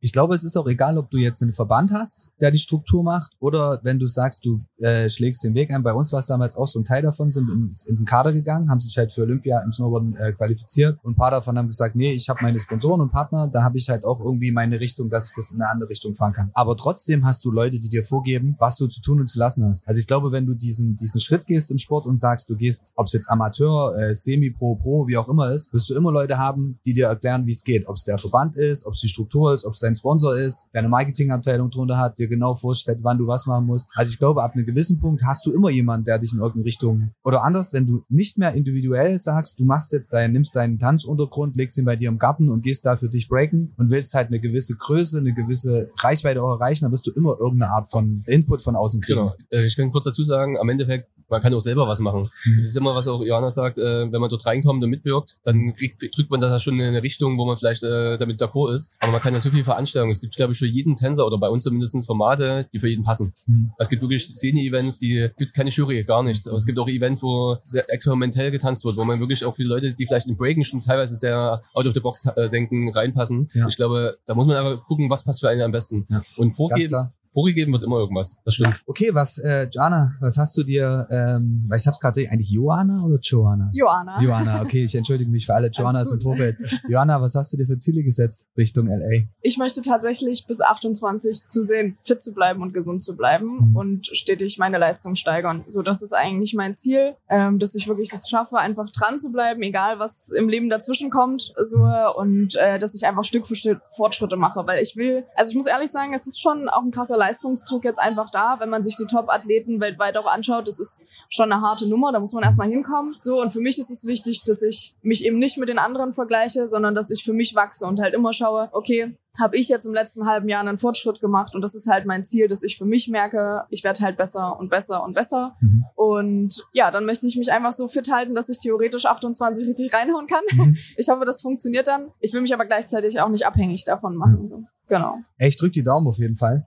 Ich glaube, es ist auch egal, ob du jetzt einen Verband hast, der die Struktur macht, oder wenn du sagst, du äh, schlägst den Weg ein. Bei uns war es damals auch so ein Teil davon, sind in, in den Kader gegangen, haben sich halt für Olympia im Snowboarden äh, qualifiziert und ein paar davon haben gesagt, nee, ich habe meine Sponsoren und Partner, da habe ich halt auch irgendwie meine Richtung, dass ich das in eine andere Richtung fahren kann. Aber trotzdem hast du Leute, die dir vorgeben, was du zu tun und zu lassen hast. Also ich glaube, wenn du diesen, diesen Schritt gehst im Sport und sagst, du gehst, ob es jetzt Amateur, äh, Semi-Pro, Pro, wie auch immer ist, wirst du immer Leute haben, die dir erklären, wie es geht. Ob es der Verband ist, ob es die Struktur ist, ob es dein Sponsor ist, deine Marketingabteilung drunter hat, dir genau vorstellt, wann du was machen musst. Also ich glaube, ab einem gewissen Punkt hast du immer jemanden, der dich in irgendeine Richtung oder anders, wenn du nicht mehr individuell sagst, du machst jetzt dein, nimmst deinen Tanzuntergrund, legst ihn bei dir im Garten und gehst da für dich breaken und willst halt eine gewisse Größe, eine gewisse Reichweite auch erreichen, dann wirst du immer irgendeine Art von Input von außen kriegen. Genau. Äh, ich kann kurz dazu sagen, am Endeffekt, man kann auch selber was machen. Mhm. Das ist immer, was auch Johanna sagt, äh, wenn man dort reinkommt und mitwirkt, dann kriegt, kriegt man da schon in eine Richtung, wo man vielleicht äh, damit d'accord ist. Aber man kann ja so viele Veranstaltungen. Es gibt, glaube ich, für jeden Tänzer oder bei uns zumindest Formate, die für jeden passen. Mhm. Es gibt wirklich Szene-Events, die gibt keine Jury, gar nichts. Aber es gibt auch Events, wo sehr experimentell getanzt wird, wo man wirklich auch viele Leute, die vielleicht in Breaken schon teilweise sehr out of the box äh, denken, reinpassen. Ja. Ich glaube, da muss man aber gucken, was passt für einen am besten. Ja. Und vorgehen. Vorgegeben wird immer irgendwas. Das stimmt. Okay, was, äh, Joanna, was hast du dir, ähm, weil ich hab's gerade eigentlich Joanna oder Joanna? Joanna. Joanna, okay, ich entschuldige mich für alle Joannas im gut. Vorfeld. Joanna, was hast du dir für Ziele gesetzt Richtung LA? Ich möchte tatsächlich bis 28 zusehen, fit zu bleiben und gesund zu bleiben Mhm. und stetig meine Leistung steigern. So, das ist eigentlich mein Ziel, ähm, dass ich wirklich es schaffe, einfach dran zu bleiben, egal was im Leben dazwischen kommt, so und äh, dass ich einfach Stück für Stück Fortschritte mache, weil ich will, also ich muss ehrlich sagen, es ist schon auch ein krasser Leistungsdruck jetzt einfach da, wenn man sich die Top-Athleten weltweit auch anschaut. Das ist schon eine harte Nummer, da muss man erstmal hinkommen. So und für mich ist es wichtig, dass ich mich eben nicht mit den anderen vergleiche, sondern dass ich für mich wachse und halt immer schaue, okay, habe ich jetzt im letzten halben Jahr einen Fortschritt gemacht und das ist halt mein Ziel, dass ich für mich merke, ich werde halt besser und besser und besser. Mhm. Und ja, dann möchte ich mich einfach so fit halten, dass ich theoretisch 28 richtig reinhauen kann. Mhm. Ich hoffe, das funktioniert dann. Ich will mich aber gleichzeitig auch nicht abhängig davon machen. So. Genau. Ey, ich drück die Daumen auf jeden Fall.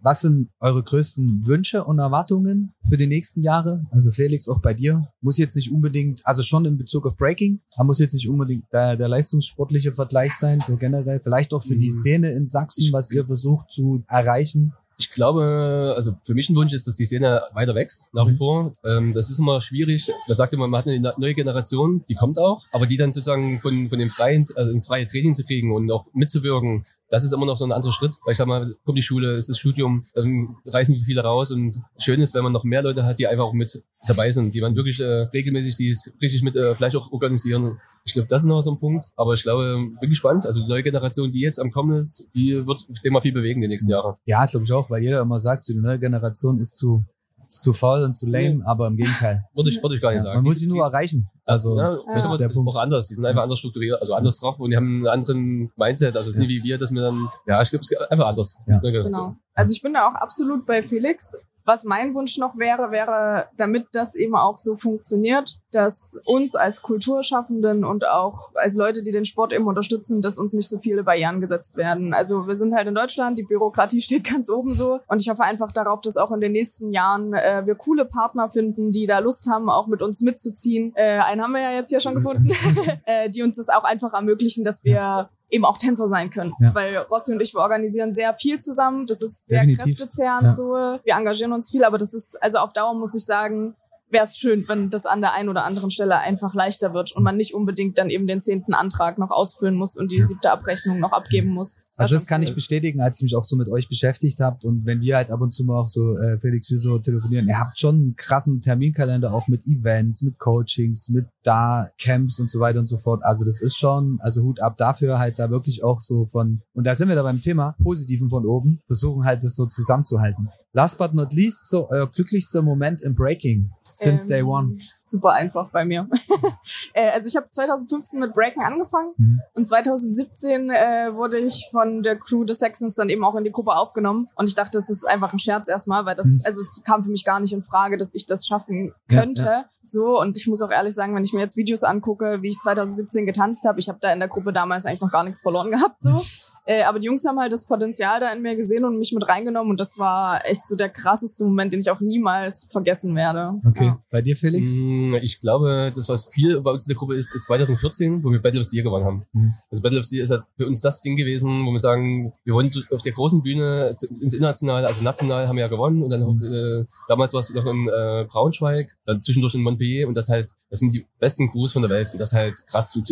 Was sind eure größten Wünsche und Erwartungen für die nächsten Jahre? Also Felix, auch bei dir. Muss jetzt nicht unbedingt, also schon in Bezug auf Breaking, aber muss jetzt nicht unbedingt der, der leistungssportliche Vergleich sein, so generell. Vielleicht auch für die Mhm. Szene in Sachsen, was ihr versucht zu erreichen. Ich glaube, also für mich ein Wunsch ist, dass die Szene weiter wächst, nach wie Mhm. vor. Ähm, das ist immer schwierig. Man sagt immer, man hat eine neue Generation, die kommt auch, aber die dann sozusagen von, von dem freien, also ins freie Training zu kriegen und auch mitzuwirken, das ist immer noch so ein anderer Schritt. Weil ich sag mal, kommt die Schule, ist das Studium, dann reißen viele raus und schön ist, wenn man noch mehr Leute hat, die einfach auch mit dabei sind, die man wirklich äh, regelmäßig die richtig mit äh, vielleicht auch organisieren. Ich glaube, das ist noch so ein Punkt. Aber ich glaube, bin gespannt. Also die neue Generation, die jetzt am Kommen ist, die wird dem mal viel bewegen die nächsten Jahre. Ja, glaube ich auch, weil jeder immer sagt, die neue Generation ist zu, ist zu faul und zu lame, aber im Gegenteil. Würde ich, würde ich gar nicht Ja, sagen. man muss sie nur die- erreichen. Also, ja, das das ist der Punkt. auch anders. Die sind einfach anders strukturiert, also anders drauf und die haben einen anderen Mindset. Also es ist Ja. nicht wie wir, dass wir dann, ja, ich glaube, es ist einfach anders. Ja. Ja, Genau. Also ich bin da auch absolut bei Felix. Was mein Wunsch noch wäre, wäre, damit das eben auch so funktioniert, dass uns als Kulturschaffenden und auch als Leute, die den Sport eben unterstützen, dass uns nicht so viele Barrieren gesetzt werden. Also wir sind halt in Deutschland, die Bürokratie steht ganz oben so und ich hoffe einfach darauf, dass auch in den nächsten Jahren äh, wir coole Partner finden, die da Lust haben, auch mit uns mitzuziehen. Äh, einen haben wir ja jetzt hier schon gefunden, äh, die uns das auch einfach ermöglichen, dass wir eben auch Tänzer sein können. Ja. Weil Rossi und ich, wir organisieren sehr viel zusammen. Das ist sehr Definitiv. kräftezehrend Ja. so. Wir engagieren uns viel, aber das ist, also auf Dauer muss ich sagen, wäre es schön, wenn das an der einen oder anderen Stelle einfach leichter wird und man nicht unbedingt dann eben den zehnten Antrag noch ausfüllen muss und die siebte Abrechnung noch abgeben muss. Also das kann ich bestätigen, als ich mich auch so mit euch beschäftigt habt und wenn wir halt ab und zu mal auch so, äh, Felix, wir so telefonieren, ihr habt schon einen krassen Terminkalender auch mit Events, mit Coachings, mit da Camps und so weiter und so fort. Also das ist schon, also Hut ab dafür halt da wirklich auch so von, und da sind wir da beim Thema, Positiven von oben, versuchen halt das so zusammenzuhalten. Last but not least, so euer glücklichster Moment im Breaking since Ähm, day one. Super einfach bei mir. äh, also ich habe 2015 mit Breaken angefangen Mhm. und 2017 äh, wurde ich von der Crew des Saxons dann eben auch in die Gruppe aufgenommen und ich dachte, das ist einfach ein Scherz erstmal, weil das, Mhm. also es kam für mich gar nicht in Frage, dass ich das schaffen Ja, könnte. So und ich muss auch ehrlich sagen, wenn ich mir jetzt Videos angucke, wie ich 2017 getanzt habe, ich habe da in der Gruppe damals eigentlich noch gar nichts verloren gehabt, so. Äh, aber die Jungs haben halt das Potenzial da in mir gesehen und mich mit reingenommen und das war echt so der krasseste Moment, den ich auch niemals vergessen werde. Okay, Ja. bei dir Felix? Mm, Ich glaube, das, was viel bei uns in der Gruppe ist, ist 2014, wo wir Battle of the Year gewonnen haben. Mhm. Also Battle of the Year ist halt für uns das Ding gewesen, wo wir sagen, wir wollen auf der großen Bühne ins Internationale, also national haben wir ja gewonnen und dann auch, äh, damals war es noch in äh, Braunschweig, dann zwischendurch in Montpellier und das halt, das sind die besten Crews von der Welt und das halt krass. Du,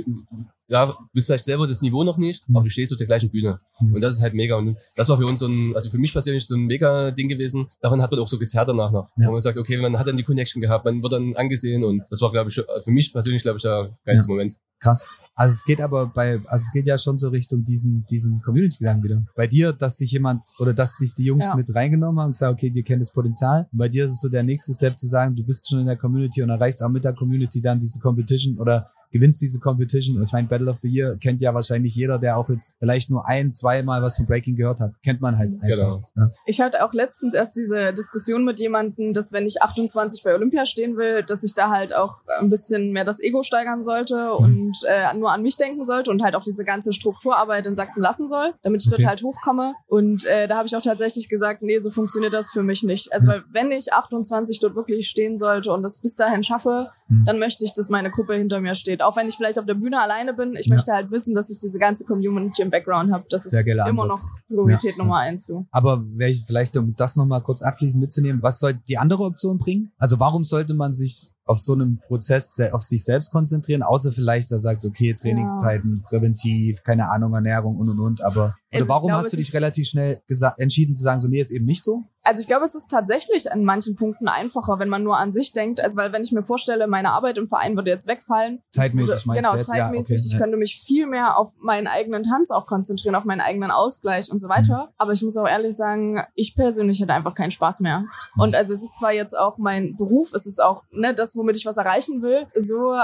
ja, bist vielleicht selber das Niveau noch nicht, Mhm. aber du stehst auf der gleichen Bühne. Mhm. Und das ist halt mega. Und das war für uns so ein, also für mich persönlich so ein mega Ding gewesen. Daran hat man auch so gezerrt danach noch. Ja. Wo man sagt, okay, man hat dann die Connection gehabt, man wird dann angesehen und das war, glaube ich, für mich persönlich, glaube ich, der geilste Moment. Krass. Also es geht aber bei, also es geht ja schon so Richtung diesen, diesen Community-Gedanken wieder. Bei dir, dass dich jemand oder dass dich die Jungs Ja. mit reingenommen haben und gesagt, okay, dir kennt das Potenzial. Und bei dir ist es so der nächste Step zu sagen, du bist schon in der Community und erreichst auch mit der Community dann diese Competition oder gewinnst diese Competition. Ich meine, Battle of the Year kennt ja wahrscheinlich jeder, der auch jetzt vielleicht nur ein, zweimal was von Breaking gehört hat. Kennt man halt einfach. Genau. Ja. Ich hatte auch letztens erst diese Diskussion mit jemandem, dass wenn ich 28 bei Olympia stehen will, dass ich da halt auch ein bisschen mehr das Ego steigern sollte und äh, nur an mich denken sollte und halt auch diese ganze Strukturarbeit in Sachsen lassen soll, damit ich Okay. dort halt hochkomme. Und äh, da habe ich auch tatsächlich gesagt, nee, so funktioniert das für mich nicht. Also weil wenn ich 28 dort wirklich stehen sollte und das bis dahin schaffe, Mhm. dann möchte ich, dass meine Gruppe hinter mir steht, auch wenn ich vielleicht auf der Bühne alleine bin, ich Ja. möchte halt wissen, dass ich diese ganze Community im Background habe. Das Sehr ist immer Ansatz. noch Priorität Ja. Nummer eins. So. Aber vielleicht, um das nochmal kurz abschließend mitzunehmen, was soll die andere Option bringen? Also warum sollte man sich auf so einem Prozess auf sich selbst konzentrieren, außer vielleicht, da sagt, okay, Trainingszeiten, präventiv, keine Ahnung, Ernährung und und und, aber Also warum glaube, hast du dich relativ schnell entschieden zu sagen, so nee, ist eben nicht so? Also ich glaube, es ist tatsächlich an manchen Punkten einfacher, wenn man nur an sich denkt. Also weil wenn ich mir vorstelle, meine Arbeit im Verein würde jetzt wegfallen. Zeitmäßig würde, meinst Genau, du jetzt? Ja, zeitmäßig. okay, ich ja. könnte mich viel mehr auf meinen eigenen Tanz auch konzentrieren, auf meinen eigenen Ausgleich und so weiter. Mhm. Aber ich muss auch ehrlich sagen, ich persönlich hätte einfach keinen Spaß mehr. Mhm. Und also es ist zwar jetzt auch mein Beruf, es ist auch ne, das, womit ich was erreichen will, so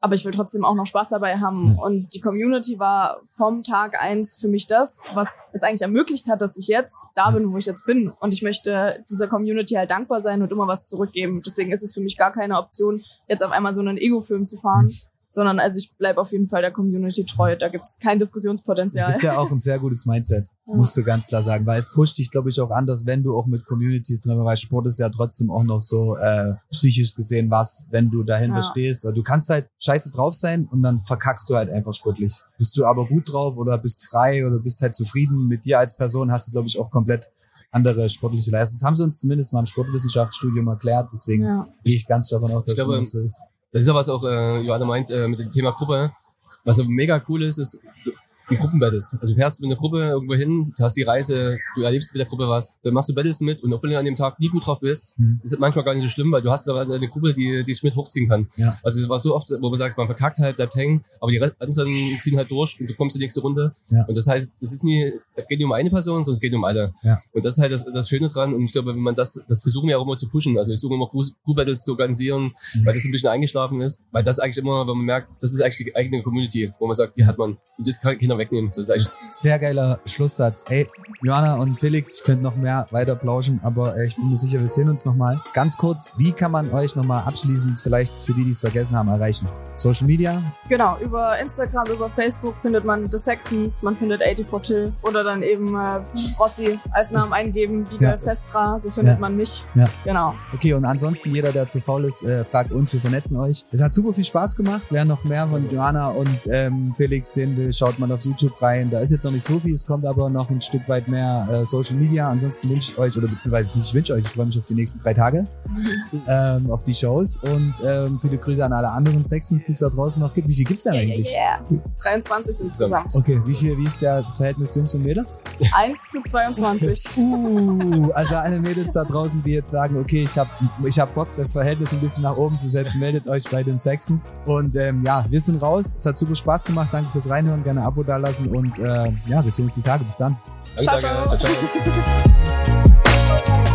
aber ich will trotzdem auch noch Spaß dabei haben. Und die Community war vom Tag eins für mich das, was es eigentlich ermöglicht hat, dass ich jetzt da bin, wo ich jetzt bin. Und ich möchte dieser Community halt dankbar sein und immer was zurückgeben. Deswegen ist es für mich gar keine Option, jetzt auf einmal so einen Ego-Film zu fahren. Sondern also ich bleibe auf jeden Fall der Community treu. Da gibt's kein Diskussionspotenzial. Ist ja auch ein sehr gutes Mindset, musst du ganz klar sagen, weil es pusht dich, glaube ich, auch anders, wenn du auch mit Communities drin bist, weil Sport ist ja trotzdem auch noch so äh, psychisch gesehen was, wenn du dahinter Ja. stehst. Oder du kannst halt scheiße drauf sein und dann verkackst du halt einfach sportlich. Bist du aber gut drauf oder bist frei oder bist halt zufrieden mit dir als Person, hast du, glaube ich, auch komplett andere sportliche Leistungen. Das haben sie uns zumindest mal im Sportwissenschaftsstudium erklärt, deswegen Ja. gehe ich ganz davon aus, dass Ich glaube, das so ist. Das ist ja was auch äh, Johanna meint äh, mit dem Thema Gruppe. Was so mega cool ist, ist die Gruppenbattles. Also du fährst mit einer Gruppe irgendwo hin, du hast die Reise, du erlebst mit der Gruppe was, dann machst du Battles mit und auch wenn du an dem Tag nie gut drauf bist, Mhm. ist es manchmal gar nicht so schlimm, weil du hast aber eine Gruppe, die die es mit hochziehen kann. Ja. Also es war so oft, wo man sagt, man verkackt halt, bleibt hängen, aber die anderen ziehen halt durch und du kommst in die nächste Runde. Ja. Und das heißt, das ist nie, es geht nicht um eine Person, sondern es geht um alle. Ja. Und das ist halt das, das Schöne dran. Und ich glaube, wenn man das, das versuchen wir auch immer zu pushen. Also ich suche immer Crew-Battles zu organisieren, Mhm. weil das ein bisschen eingeschlafen ist. Weil das eigentlich immer, wenn man merkt, das ist eigentlich die eigene Community, wo man sagt, die hat man. Und das kann Kinder wegnehmen. Das ist eigentlich Sehr geiler Schlusssatz. Ey, Johanna und Felix, ich könnte noch mehr weiter plauschen, aber äh, ich bin mir sicher, wir sehen uns nochmal. Ganz kurz, wie kann man euch nochmal abschließend, vielleicht für die, die es vergessen haben, erreichen? Social Media? Genau, über Instagram, über Facebook findet man The Saxons, man findet 84 Till oder dann eben äh, Rossi als Namen eingeben, Giga Ja. Sestra, so findet Ja. man mich. Ja. Genau. Okay, und ansonsten jeder, der zu faul ist, äh, fragt uns, wir vernetzen euch. Es hat super viel Spaß gemacht. Wer noch mehr von Johanna und ähm, Felix sehen will, schaut mal auf YouTube rein. Da ist jetzt noch nicht so viel, es kommt aber noch ein Stück weit mehr äh, Social Media. Ansonsten wünsche ich euch, oder beziehungsweise ich wünsche euch, ich freue mich auf die nächsten drei Tage, ähm, auf die Shows und ähm, viele Grüße an alle anderen Sexens, die es da draußen noch gibt. Wie viel gibt's denn eigentlich? Yeah. 23 insgesamt. Okay, wie viel, wie ist das Verhältnis Jungs und Mädels? 1 zu 22. Uh, also alle Mädels da draußen, die jetzt sagen, okay, ich habe ich hab Bock, das Verhältnis ein bisschen nach oben zu setzen, meldet euch bei den Sexons. Und ähm, ja, wir sind raus. Es hat super Spaß gemacht. Danke fürs Reinhören. Gerne Abo lassen und äh, ja, wir sehen uns die Tage. Bis dann. Danke, ciao, danke. ciao. ciao. ciao.